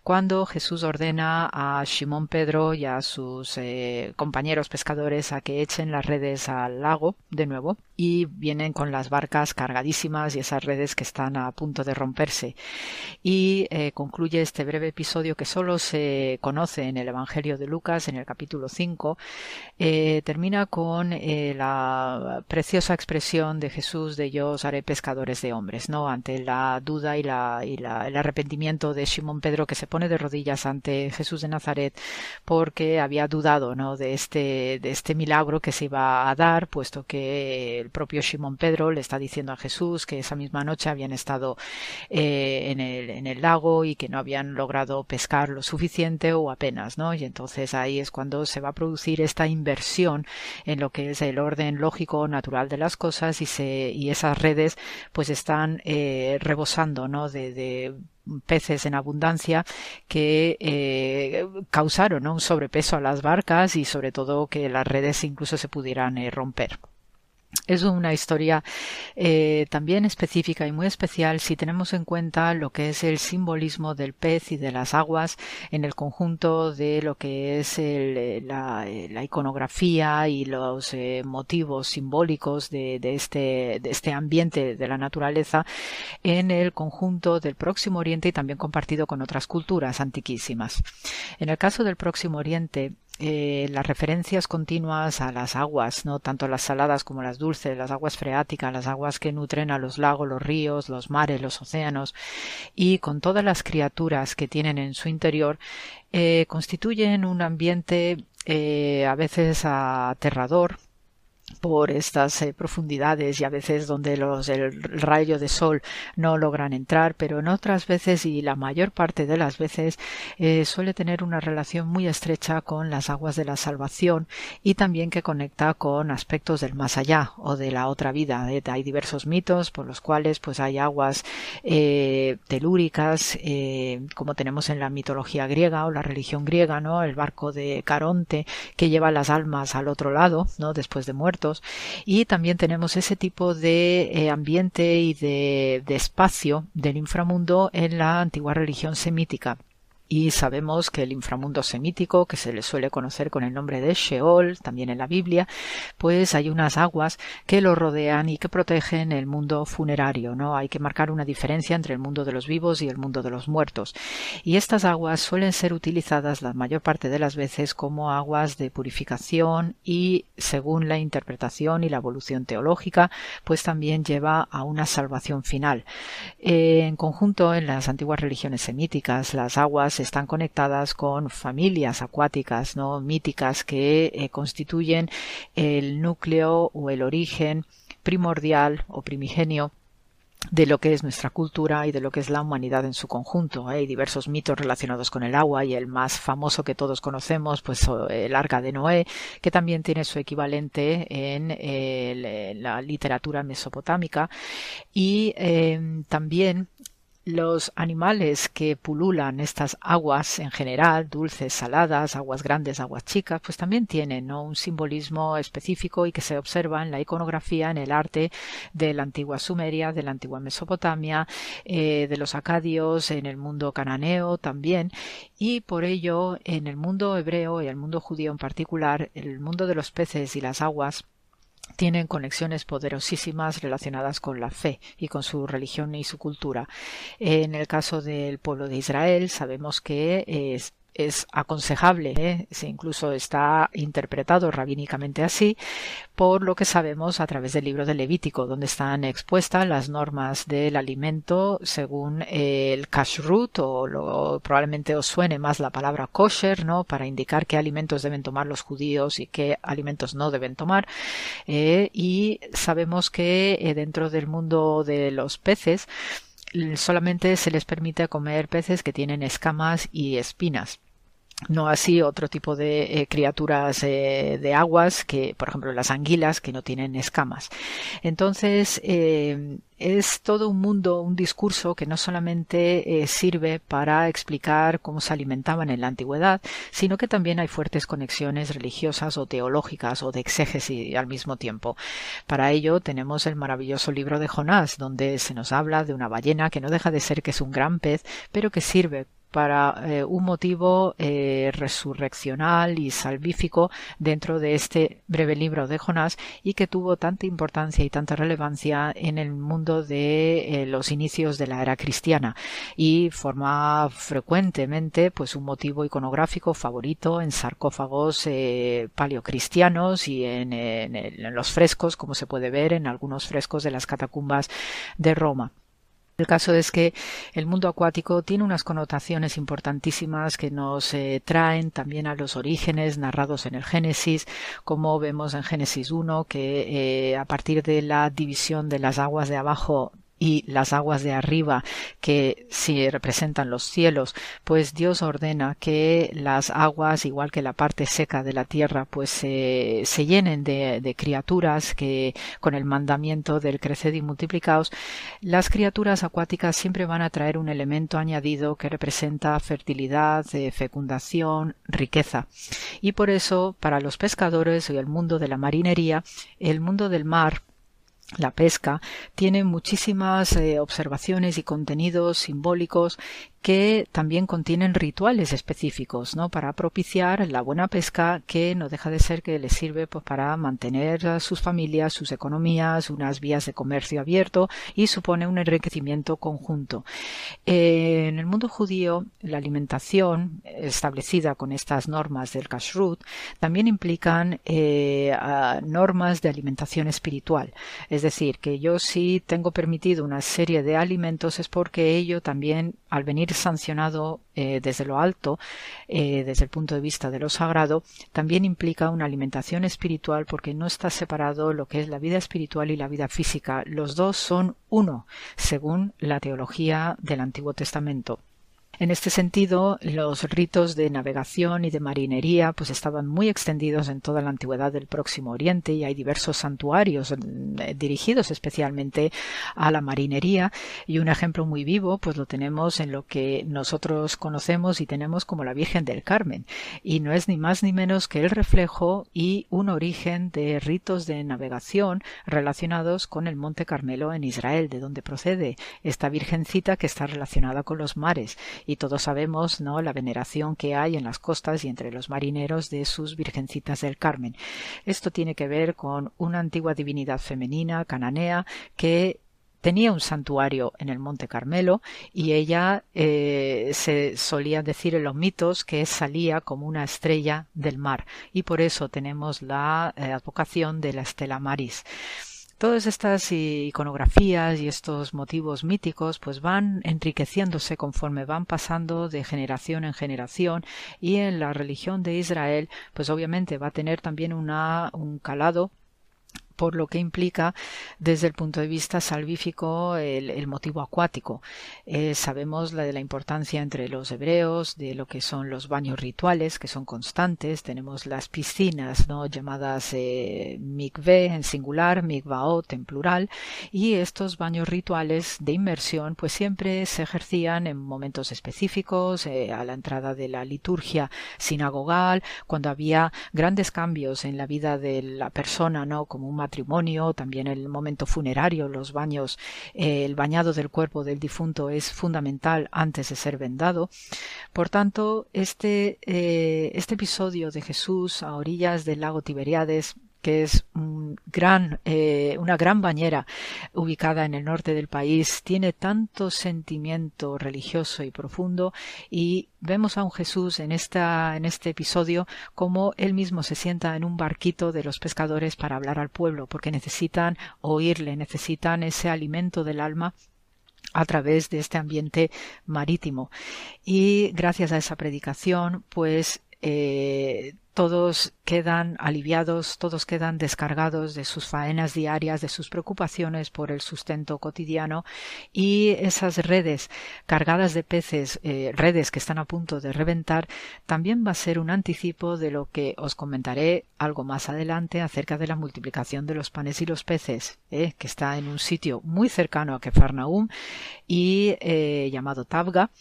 cuando Jesús ordena a Simón Pedro y a sus eh, compañeros pescadores a que echen las redes al lago de nuevo y vienen con las barcas cargadísimas y esas redes que están a punto de romperse. Y eh, concluye este breve episodio que solo se conoce en el Evangelio de Lucas, en el capítulo 5, termina con eh, la preciosa expresión de Jesús de yo os haré pescadores de hombres, ¿no? Ante la duda y, la, y el arrepentimiento de Simón Pedro que se pone de rodillas ante Jesús de Nazaret porque había dudado, ¿no? De este, de este milagro que se iba a dar, puesto que el propio Simón Pedro le está diciendo a Jesús que esa misma noche habían estado eh, en, el, en el lago y que no habían logrado pescar lo suficiente o apenas, ¿no? Y entonces ahí es cuando se va a producir esta inversión en lo que es el orden lógico natural de las cosas y se y esas redes pues están eh, rebosando ¿no? de, peces en abundancia que eh, causaron un sobrepeso a las barcas y sobre todo que las redes incluso se pudieran eh, romper. Es una historia eh, también específica y muy especial si tenemos en cuenta lo que es el simbolismo del pez y de las aguas en el conjunto de lo que es eh, la, eh, la, iconografía y los motivos simbólicos de, este, de este ambiente de la naturaleza en el conjunto del Próximo Oriente y también compartido con otras culturas antiquísimas. En el caso del Próximo Oriente, eh, las referencias continuas a las aguas, no tanto las saladas como las dulces, las aguas freáticas, las aguas que nutren a los lagos, los ríos, los mares, los océanos, y con todas las criaturas que tienen en su interior, eh, constituyen un ambiente eh, a veces aterrador, por estas eh, profundidades y a veces donde los el rayo de sol no logran entrar pero en otras veces y la mayor parte de las veces eh, suele tener una relación muy estrecha con las aguas de la salvación y también que conecta con aspectos del más allá o de la otra vida ¿eh? hay diversos mitos por los cuales pues hay aguas telúricas como tenemos en la mitología griega o la religión griega no el barco de Caronte que lleva las almas al otro lado no después de y también tenemos ese tipo de eh, ambiente y de, de espacio del inframundo en la antigua religión semítica y sabemos que el inframundo semítico, que se le suele conocer con el nombre de Sheol, también en la Biblia, pues hay unas aguas que lo rodean y que protegen el mundo funerario, ¿no? Hay que marcar una diferencia entre el mundo de los vivos y el mundo de los muertos. Y estas aguas suelen ser utilizadas la mayor parte de las veces como aguas de purificación y, según la interpretación y la evolución teológica, pues también lleva a una salvación final. En conjunto, en las antiguas religiones semíticas, las aguas están conectadas con familias acuáticas, ¿no? míticas que eh, constituyen el núcleo o el origen primordial o primigenio de lo que es nuestra cultura y de lo que es la humanidad en su conjunto. Hay diversos mitos relacionados con el agua y el más famoso que todos conocemos, pues el arca de Noé, que también tiene su equivalente en, el, la literatura mesopotámica y eh, también los animales que pululan estas aguas en general, dulces, saladas, aguas grandes, aguas chicas, pues también tienen un simbolismo específico y que se observa en la iconografía, en el arte de la antigua Sumeria, de la antigua Mesopotamia, eh, de los acadios, en el mundo cananeo también, y por ello en el mundo hebreo y el mundo judío en particular, el mundo de los peces y las aguas tienen conexiones poderosísimas relacionadas con la fe y con su religión y su cultura. En el caso del pueblo de Israel sabemos que es es aconsejable, ¿eh? incluso está interpretado rabínicamente así, por lo que sabemos a través del libro de Levítico, donde están expuestas las normas del alimento según el kashrut, o probablemente os suene más la palabra kosher, ¿no? Para indicar qué alimentos deben tomar los judíos y qué alimentos no deben tomar. Eh, y sabemos que eh, dentro del mundo de los peces, solamente se les permite comer peces que tienen escamas y espinas no así otro tipo de eh, criaturas eh, de aguas que por ejemplo las anguilas que no tienen escamas. Entonces eh, es todo un mundo un discurso que no solamente sirve para explicar cómo se alimentaban en la antigüedad sino que también hay fuertes conexiones religiosas o teológicas o de exégesis al mismo tiempo. Para ello tenemos el maravilloso libro de Jonás donde se nos habla de una ballena que no deja de ser que es un gran pez pero que sirve para eh, un motivo eh, resurreccional y salvífico dentro de este breve libro de Jonás y que tuvo tanta importancia y tanta relevancia en el mundo de eh, los inicios de la era cristiana y forma frecuentemente pues un motivo iconográfico favorito en sarcófagos paleocristianos y en, en los frescos como se puede ver en algunos frescos de las catacumbas de Roma. El caso es que el mundo acuático tiene unas connotaciones importantísimas que nos eh, traen también a los orígenes narrados en el Génesis, como vemos en Génesis 1, que eh, a partir de la división de las aguas de abajo y las aguas de arriba que si representan los cielos, pues Dios ordena que las aguas, igual que la parte seca de la tierra, pues se llenen de, de, criaturas que con el mandamiento del creced y multiplicaos, las criaturas acuáticas siempre van a traer un elemento añadido que representa fertilidad, eh, fecundación, riqueza. Y por eso, para los pescadores y el mundo de la marinería, el mundo del mar la pesca tiene muchísimas eh, observaciones y contenidos simbólicos que también contienen rituales específicos, ¿no? Para propiciar la buena pesca que no deja de ser que les sirve pues, para mantener a sus familias, sus economías, unas vías de comercio abierto y supone un enriquecimiento conjunto. Eh, en el mundo judío, la alimentación establecida con estas normas del kashrut también implican eh, normas de alimentación espiritual. Es decir, que yo si tengo permitido una serie de alimentos es porque ello también al venir sancionado eh, desde lo alto, eh, desde el punto de vista de lo sagrado, también implica una alimentación espiritual porque no está separado lo que es la vida espiritual y la vida física. Los dos son uno, según la teología del Antiguo Testamento. En este sentido, los ritos de navegación y de marinería pues estaban muy extendidos en toda la antigüedad del Próximo Oriente y hay diversos santuarios eh, dirigidos especialmente a la marinería. Y un ejemplo muy vivo pues lo tenemos en lo que nosotros conocemos y tenemos como la Virgen del Carmen. Y no es ni más ni menos que el reflejo y un origen de ritos de navegación relacionados con el Monte Carmelo en Israel de donde procede esta virgencita que está relacionada con los mares y todos sabemos no la veneración que hay en las costas y entre los marineros de sus virgencitas del Carmen. Esto tiene que ver con una antigua divinidad femenina cananea que tenía un santuario en el Monte Carmelo y ella eh, se solía decir en los mitos que salía como una estrella del mar y por eso tenemos la eh, advocación de la Estela Maris. Todas estas iconografías y estos motivos míticos pues van enriqueciéndose conforme van pasando de generación en generación y en la religión de Israel pues obviamente va a tener también una, un calado por lo que implica desde el punto de vista salvífico el, motivo acuático. Eh, sabemos la de la importancia entre los hebreos de lo que son los baños rituales que son constantes. Tenemos las piscinas no llamadas eh, en singular, mikvaot en plural y estos baños rituales de inmersión pues siempre se ejercían en momentos específicos eh, a la entrada de la liturgia sinagogal cuando había grandes cambios en la vida de la persona no como un matrimonio, también el momento funerario, los baños, eh, el bañado del cuerpo del difunto es fundamental antes de ser vendado. Por tanto, este, eh, este episodio de Jesús a orillas del lago Tiberiades que es un, gran, eh, una gran bañera ubicada en el norte del país tiene tanto sentimiento religioso y profundo y vemos a un Jesús en esta en este episodio como él mismo se sienta en un barquito de los pescadores para hablar al pueblo porque necesitan oírle, necesitan ese alimento del alma a través de este ambiente marítimo. Y gracias a esa predicación, pues eh, todos quedan aliviados, todos quedan descargados de sus faenas diarias, de sus preocupaciones por el sustento cotidiano y esas redes cargadas de peces, eh, redes que están a punto de reventar, también va a ser un anticipo de lo que os comentaré algo más adelante acerca de la multiplicación de los panes y los peces, eh, que está en un sitio muy cercano a Kefarnaum y eh, llamado Tabga.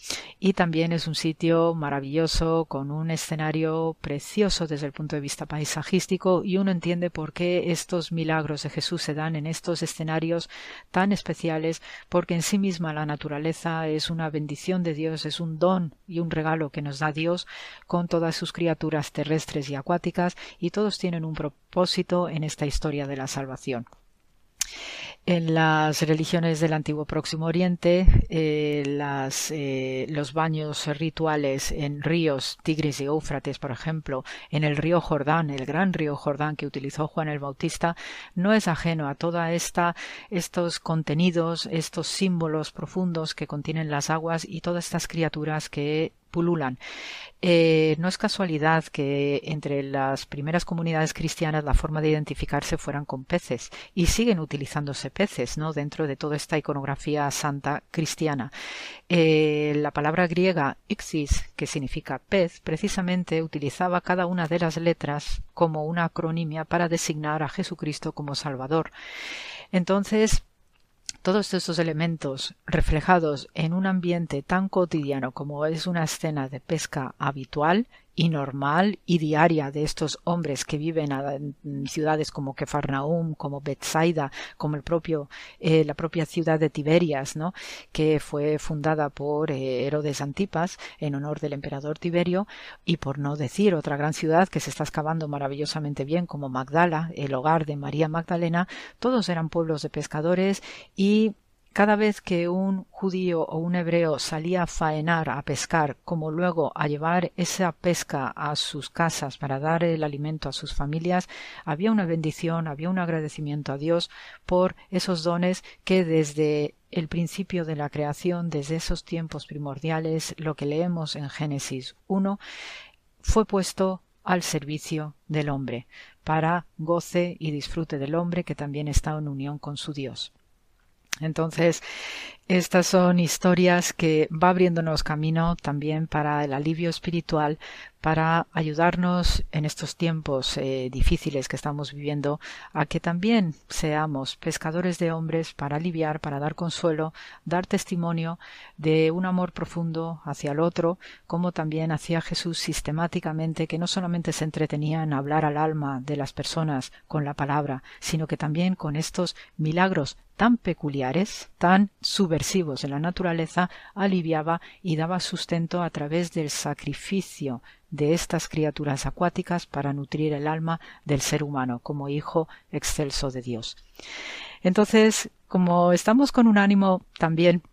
Y también es un sitio maravilloso con un escenario precioso desde el punto de vista paisajístico y uno entiende por qué estos milagros de Jesús se dan en estos escenarios tan especiales porque en sí misma la naturaleza es una bendición de Dios, es un don y un regalo que nos da Dios con todas sus criaturas terrestres y acuáticas y todos tienen un propósito en esta historia de la salvación. En las religiones del antiguo Próximo Oriente, eh, las, eh, los baños rituales en ríos, Tigris y Éufrates, por ejemplo, en el río Jordán, el gran río Jordán que utilizó Juan el Bautista, no es ajeno a toda esta estos contenidos, estos símbolos profundos que contienen las aguas y todas estas criaturas que pululan. Eh, no es casualidad que entre las primeras comunidades cristianas la forma de identificarse fueran con peces y siguen utilizándose peces ¿no? dentro de toda esta iconografía santa cristiana. Eh, la palabra griega ixis, que significa pez, precisamente utilizaba cada una de las letras como una acronimia para designar a Jesucristo como Salvador. Entonces, todos estos elementos reflejados en un ambiente tan cotidiano como es una escena de pesca habitual y normal y diaria de estos hombres que viven en ciudades como Kefarnaum, como Bethsaida, como el propio, eh, la propia ciudad de Tiberias, ¿no? que fue fundada por eh, Herodes Antipas en honor del emperador Tiberio, y por no decir otra gran ciudad que se está excavando maravillosamente bien como Magdala, el hogar de María Magdalena, todos eran pueblos de pescadores y cada vez que un judío o un hebreo salía a faenar, a pescar, como luego a llevar esa pesca a sus casas para dar el alimento a sus familias, había una bendición, había un agradecimiento a Dios por esos dones que desde el principio de la creación, desde esos tiempos primordiales, lo que leemos en Génesis 1, fue puesto al servicio del hombre, para goce y disfrute del hombre que también está en unión con su Dios. Entonces, estas son historias que va abriéndonos camino también para el alivio espiritual, para ayudarnos en estos tiempos eh, difíciles que estamos viviendo a que también seamos pescadores de hombres para aliviar, para dar consuelo, dar testimonio de un amor profundo hacia el otro, como también hacía Jesús sistemáticamente, que no solamente se entretenía en hablar al alma de las personas con la palabra, sino que también con estos milagros tan peculiares, tan subversivos en la naturaleza, aliviaba y daba sustento a través del sacrificio de estas criaturas acuáticas para nutrir el alma del ser humano como hijo excelso de Dios. Entonces, como estamos con un ánimo también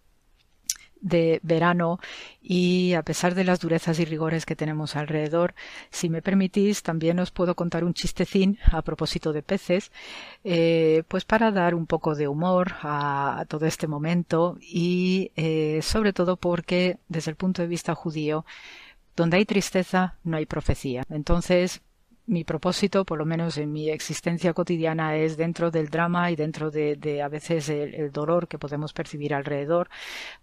de verano y a pesar de las durezas y rigores que tenemos alrededor, si me permitís, también os puedo contar un chistecín a propósito de peces, eh, pues para dar un poco de humor a, todo este momento y eh, sobre todo porque desde el punto de vista judío donde hay tristeza no hay profecía. Entonces, mi propósito, por lo menos en mi existencia cotidiana, es dentro del drama y dentro de, a veces el, dolor que podemos percibir alrededor,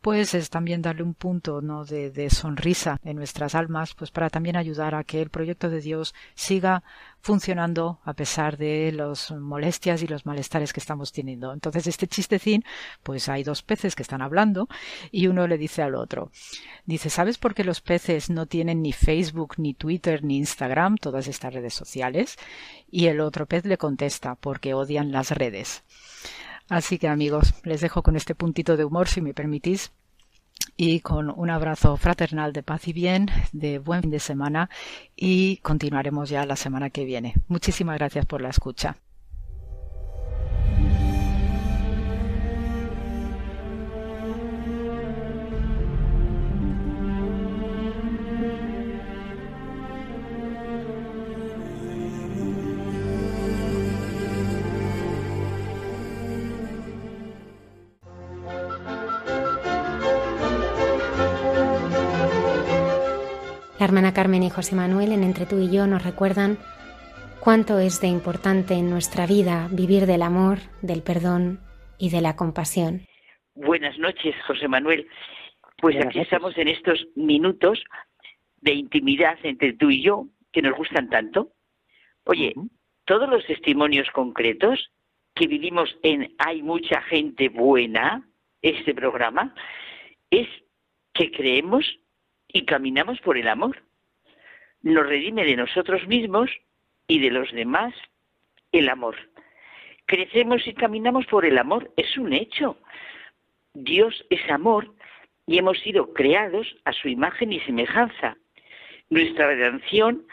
pues es también darle un punto ¿no? de, de sonrisa en nuestras almas, pues para también ayudar a que el proyecto de Dios siga funcionando a pesar de las molestias y los malestares que estamos teniendo. Entonces, este chistecín, pues hay dos peces que están hablando y uno le dice al otro, dice, ¿sabes por qué los peces no tienen ni Facebook, ni Twitter, ni Instagram, todas estas redes sociales? Y el otro pez le contesta, porque odian las redes. Así que amigos, les dejo con este puntito de humor, si me permitís, y con un abrazo fraternal de paz y bien, de buen fin de semana y continuaremos ya la semana que viene. Muchísimas gracias por la escucha. Hermana Carmen y José Manuel en Entre tú y yo nos recuerdan cuánto es de importante en nuestra vida vivir del amor, del perdón y de la compasión. Buenas noches, José Manuel. Pues Buenas aquí noches. estamos en estos minutos de intimidad entre tú y yo que nos gustan tanto. Oye, todos los testimonios concretos que vivimos en Hay mucha gente buena, este programa, es que creemos y caminamos por el amor. Nos redime de nosotros mismos y de los demás el amor. Crecemos y caminamos por el amor, es un hecho. Dios es amor y hemos sido creados a su imagen y semejanza. Nuestra redención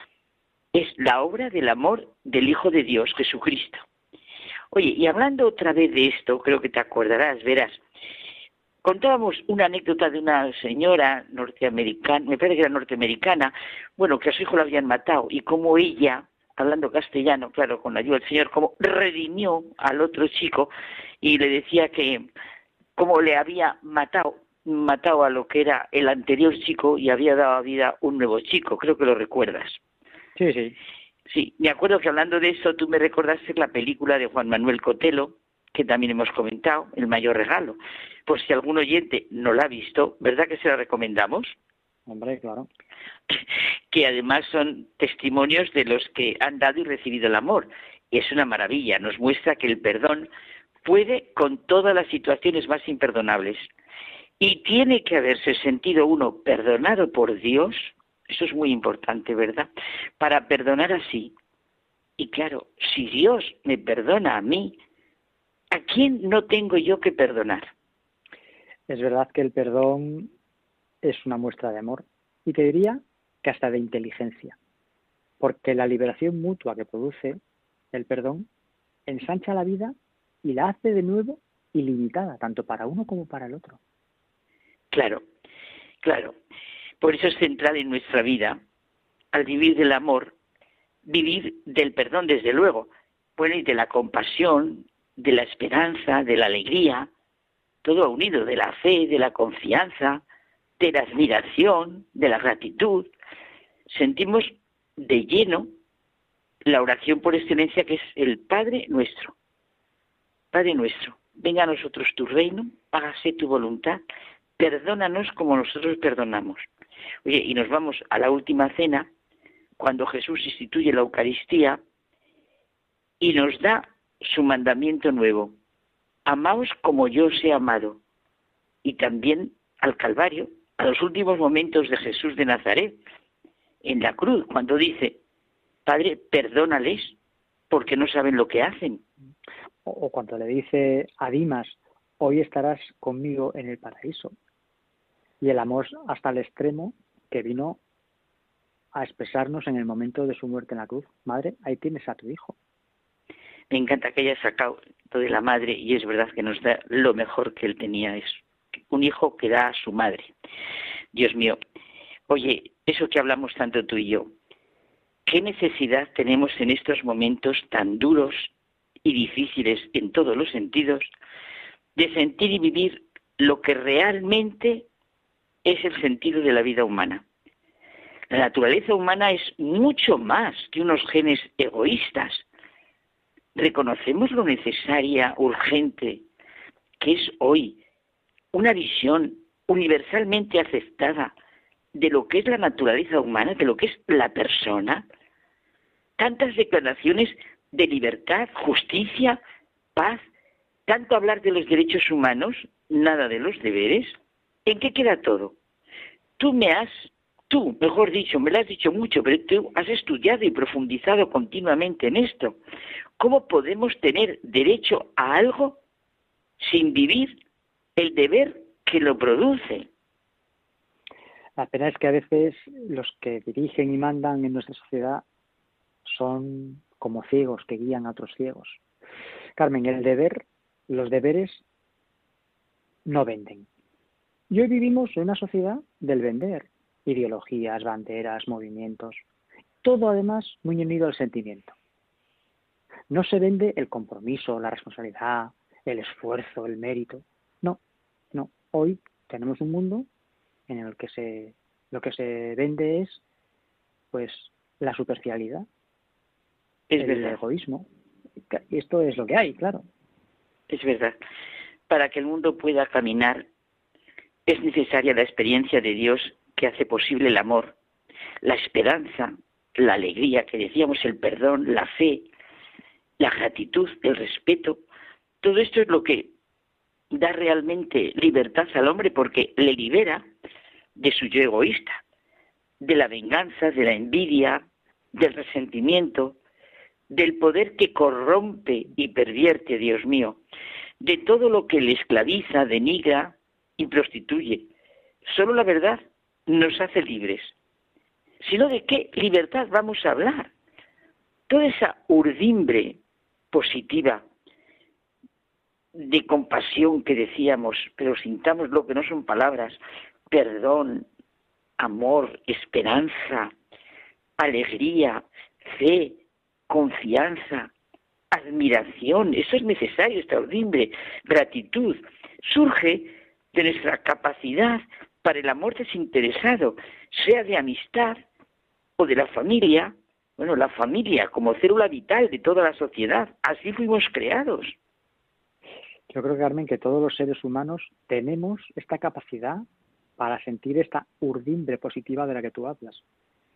es la obra del amor del Hijo de Dios, Jesucristo. Oye, y hablando otra vez de esto, creo que te acordarás, verás, contábamos una anécdota de una señora norteamericana, me parece que era norteamericana, bueno, que a su hijo lo habían matado y cómo ella, hablando castellano, claro, con la ayuda del Señor, como redimió al otro chico y le decía que como le había matado matado a lo que era el anterior chico y había dado a vida un nuevo chico, creo que lo recuerdas. Sí, sí. Sí, me acuerdo que hablando de eso tú me recordaste la película de Juan Manuel Cotelo, que también hemos comentado, El mayor regalo. Por si algún oyente no la ha visto, ¿verdad que se la recomendamos? Hombre, claro. que además son testimonios de los que han dado y recibido el amor. Y es una maravilla, nos muestra que el perdón puede con todas las situaciones más imperdonables. Y tiene que haberse sentido uno perdonado por Dios, eso es muy importante, ¿verdad? Para perdonar así. Y claro, si Dios me perdona a mí, ¿a quién no tengo yo que perdonar? Es verdad que el perdón es una muestra de amor y te diría que hasta de inteligencia, porque la liberación mutua que produce el perdón ensancha la vida y la hace de nuevo ilimitada, tanto para uno como para el otro. Claro, claro. Por eso es central en nuestra vida, al vivir del amor, vivir del perdón, desde luego, bueno, y de la compasión, de la esperanza, de la alegría, todo unido, de la fe, de la confianza, de la admiración, de la gratitud. Sentimos de lleno la oración por excelencia que es el Padre nuestro. Padre nuestro, venga a nosotros tu reino, hágase tu voluntad, perdónanos como nosotros perdonamos. Oye, y nos vamos a la última cena, cuando Jesús instituye la Eucaristía y nos da su mandamiento nuevo. Amaos como yo os he amado. Y también al Calvario, a los últimos momentos de Jesús de Nazaret, en la cruz, cuando dice, Padre, perdónales porque no saben lo que hacen. O, o cuando le dice a Dimas, hoy estarás conmigo en el paraíso. Y el amor hasta el extremo que vino a expresarnos en el momento de su muerte en la cruz. Madre, ahí tienes a tu hijo. Me encanta que haya sacado de la madre y es verdad que nos da lo mejor que él tenía, es un hijo que da a su madre. Dios mío, oye, eso que hablamos tanto tú y yo, ¿qué necesidad tenemos en estos momentos tan duros y difíciles en todos los sentidos de sentir y vivir lo que realmente es el sentido de la vida humana? La naturaleza humana es mucho más que unos genes egoístas reconocemos lo necesaria, urgente, que es hoy una visión universalmente aceptada de lo que es la naturaleza humana, de lo que es la persona. Tantas declaraciones de libertad, justicia, paz, tanto hablar de los derechos humanos, nada de los deberes. ¿En qué queda todo? Tú me has, tú, mejor dicho, me lo has dicho mucho, pero tú has estudiado y profundizado continuamente en esto. ¿Cómo podemos tener derecho a algo sin vivir el deber que lo produce? La pena es que a veces los que dirigen y mandan en nuestra sociedad son como ciegos que guían a otros ciegos. Carmen, el deber, los deberes no venden. Y hoy vivimos en una sociedad del vender, ideologías, banderas, movimientos, todo además muy unido al sentimiento. No se vende el compromiso, la responsabilidad, el esfuerzo, el mérito. No, no. Hoy tenemos un mundo en el que se, lo que se vende es pues la superficialidad, Es el verdad. egoísmo. Esto es lo que hay, claro. Es verdad. Para que el mundo pueda caminar es necesaria la experiencia de Dios que hace posible el amor, la esperanza, la alegría, que decíamos, el perdón, la fe, la gratitud, el respeto. Todo esto es lo que da realmente libertad al hombre porque le libera de su yo egoísta, de la venganza, de la envidia, del resentimiento, del poder que corrompe y pervierte, Dios mío, de todo lo que le esclaviza, denigra y prostituye. Solo la verdad nos hace libres. Sino de qué libertad vamos a hablar. Toda esa urdimbre positiva de compasión que decíamos, pero sintamos lo que no son palabras, perdón, amor, esperanza, alegría, fe, confianza, admiración, eso es necesario, esta urdimbre, gratitud, surge de nuestra capacidad para el amor desinteresado, sea de amistad o de la familia, bueno, la familia como célula vital de toda la sociedad, así fuimos creados. Yo creo, Carmen, que todos los seres humanos tenemos esta capacidad para sentir esta urdimbre positiva de la que tú hablas.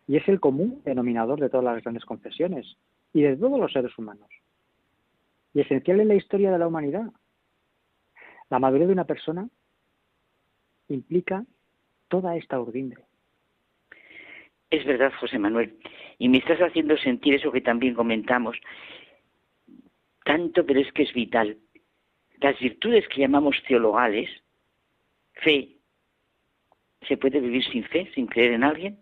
Y es el común denominador de todas las grandes confesiones y de todos los seres humanos. Y esencial en la historia de la humanidad. La madurez de una persona implica toda esta urdimbre. Es verdad, José Manuel. Y me estás haciendo sentir eso que también comentamos. Tanto, pero es que es vital. Las virtudes que llamamos teologales, fe, ¿se puede vivir sin fe, sin creer en alguien?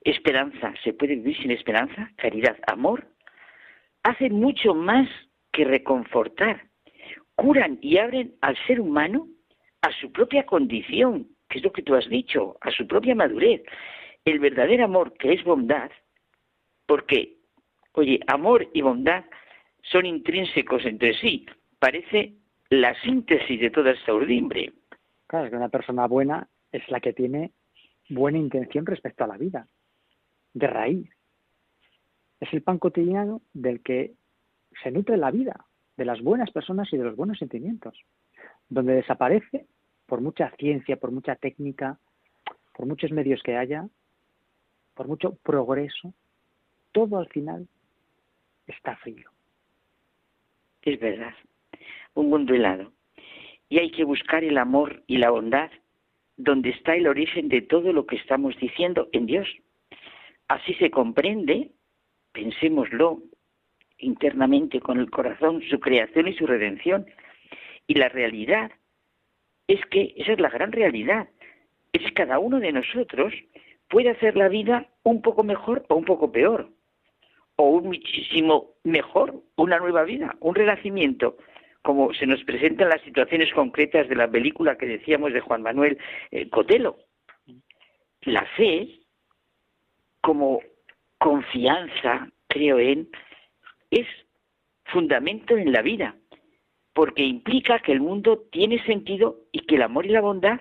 Esperanza, ¿se puede vivir sin esperanza? Caridad, amor, hacen mucho más que reconfortar. Curan y abren al ser humano a su propia condición, que es lo que tú has dicho, a su propia madurez. El verdadero amor, que es bondad, porque, oye, amor y bondad son intrínsecos entre sí. Parece la síntesis de toda esta urdimbre. Claro, que una persona buena es la que tiene buena intención respecto a la vida, de raíz. Es el pan cotidiano del que se nutre la vida, de las buenas personas y de los buenos sentimientos. Donde desaparece, por mucha ciencia, por mucha técnica, por muchos medios que haya, por mucho progreso, todo al final está frío. Es verdad, un mundo helado. Y hay que buscar el amor y la bondad donde está el origen de todo lo que estamos diciendo en Dios. Así se comprende, pensémoslo internamente con el corazón, su creación y su redención. Y la realidad es que esa es la gran realidad. Es que cada uno de nosotros puede hacer la vida un poco mejor o un poco peor. O un muchísimo mejor, una nueva vida, un renacimiento como se nos presentan las situaciones concretas de la película que decíamos de Juan Manuel eh, Cotelo. La fe, como confianza, creo en, es fundamento en la vida, porque implica que el mundo tiene sentido y que el amor y la bondad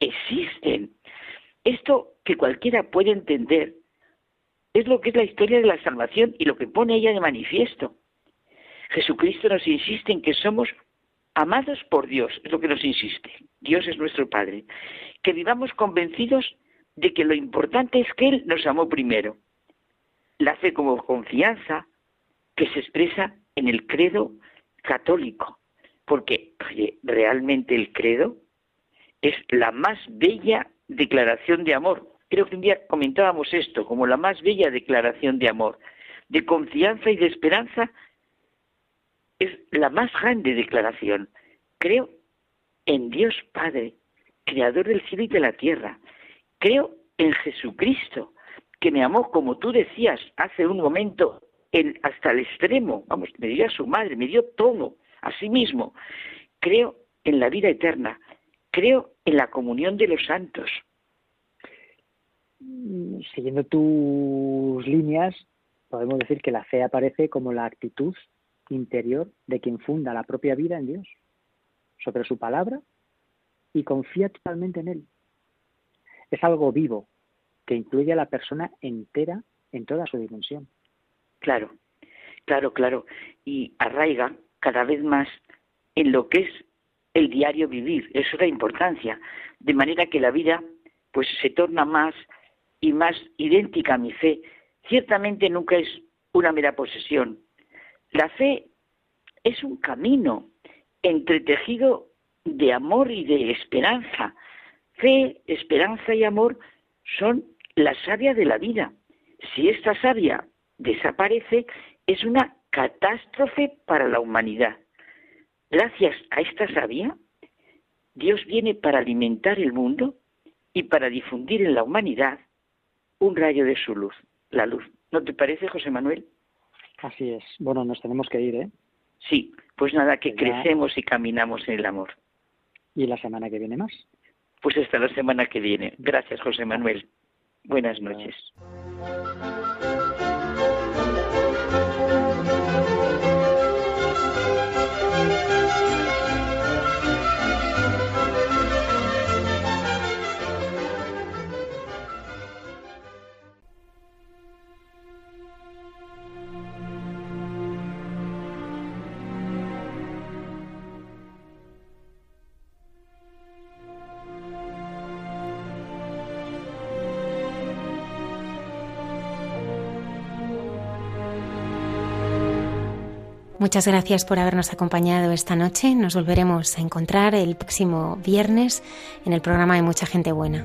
existen. Esto que cualquiera puede entender es lo que es la historia de la salvación y lo que pone ella de manifiesto. Jesucristo nos insiste en que somos amados por Dios, es lo que nos insiste. Dios es nuestro Padre. Que vivamos convencidos de que lo importante es que Él nos amó primero. La fe como confianza que se expresa en el credo católico, porque oye, realmente el credo es la más bella declaración de amor. Creo que un día comentábamos esto como la más bella declaración de amor, de confianza y de esperanza es la más grande declaración. Creo en Dios Padre, creador del cielo y de la tierra. Creo en Jesucristo, que me amó, como tú decías hace un momento, en, hasta el extremo. Vamos, me dio a su madre, me dio todo, a sí mismo. Creo en la vida eterna. Creo en la comunión de los santos. Siguiendo tus líneas, podemos decir que la fe aparece como la actitud interior de quien funda la propia vida en Dios, sobre su palabra y confía totalmente en Él. Es algo vivo que incluye a la persona entera en toda su dimensión. Claro, claro, claro. Y arraiga cada vez más en lo que es el diario vivir. Eso da importancia. De manera que la vida pues se torna más y más idéntica a mi fe. Ciertamente nunca es una mera posesión. La fe es un camino entretejido de amor y de esperanza. Fe, esperanza y amor son la savia de la vida. Si esta savia desaparece, es una catástrofe para la humanidad. Gracias a esta savia, Dios viene para alimentar el mundo y para difundir en la humanidad un rayo de su luz, la luz. ¿No te parece, José Manuel? Así es. Bueno, nos tenemos que ir, ¿eh? Sí, pues nada, que Ya. crecemos y caminamos en el amor. Y la semana que viene más. Pues hasta la semana que viene. Gracias, José Manuel. Buenas noches. Muchas gracias por habernos acompañado esta noche. Nos volveremos a encontrar el próximo viernes en el programa de Mucha Gente Buena.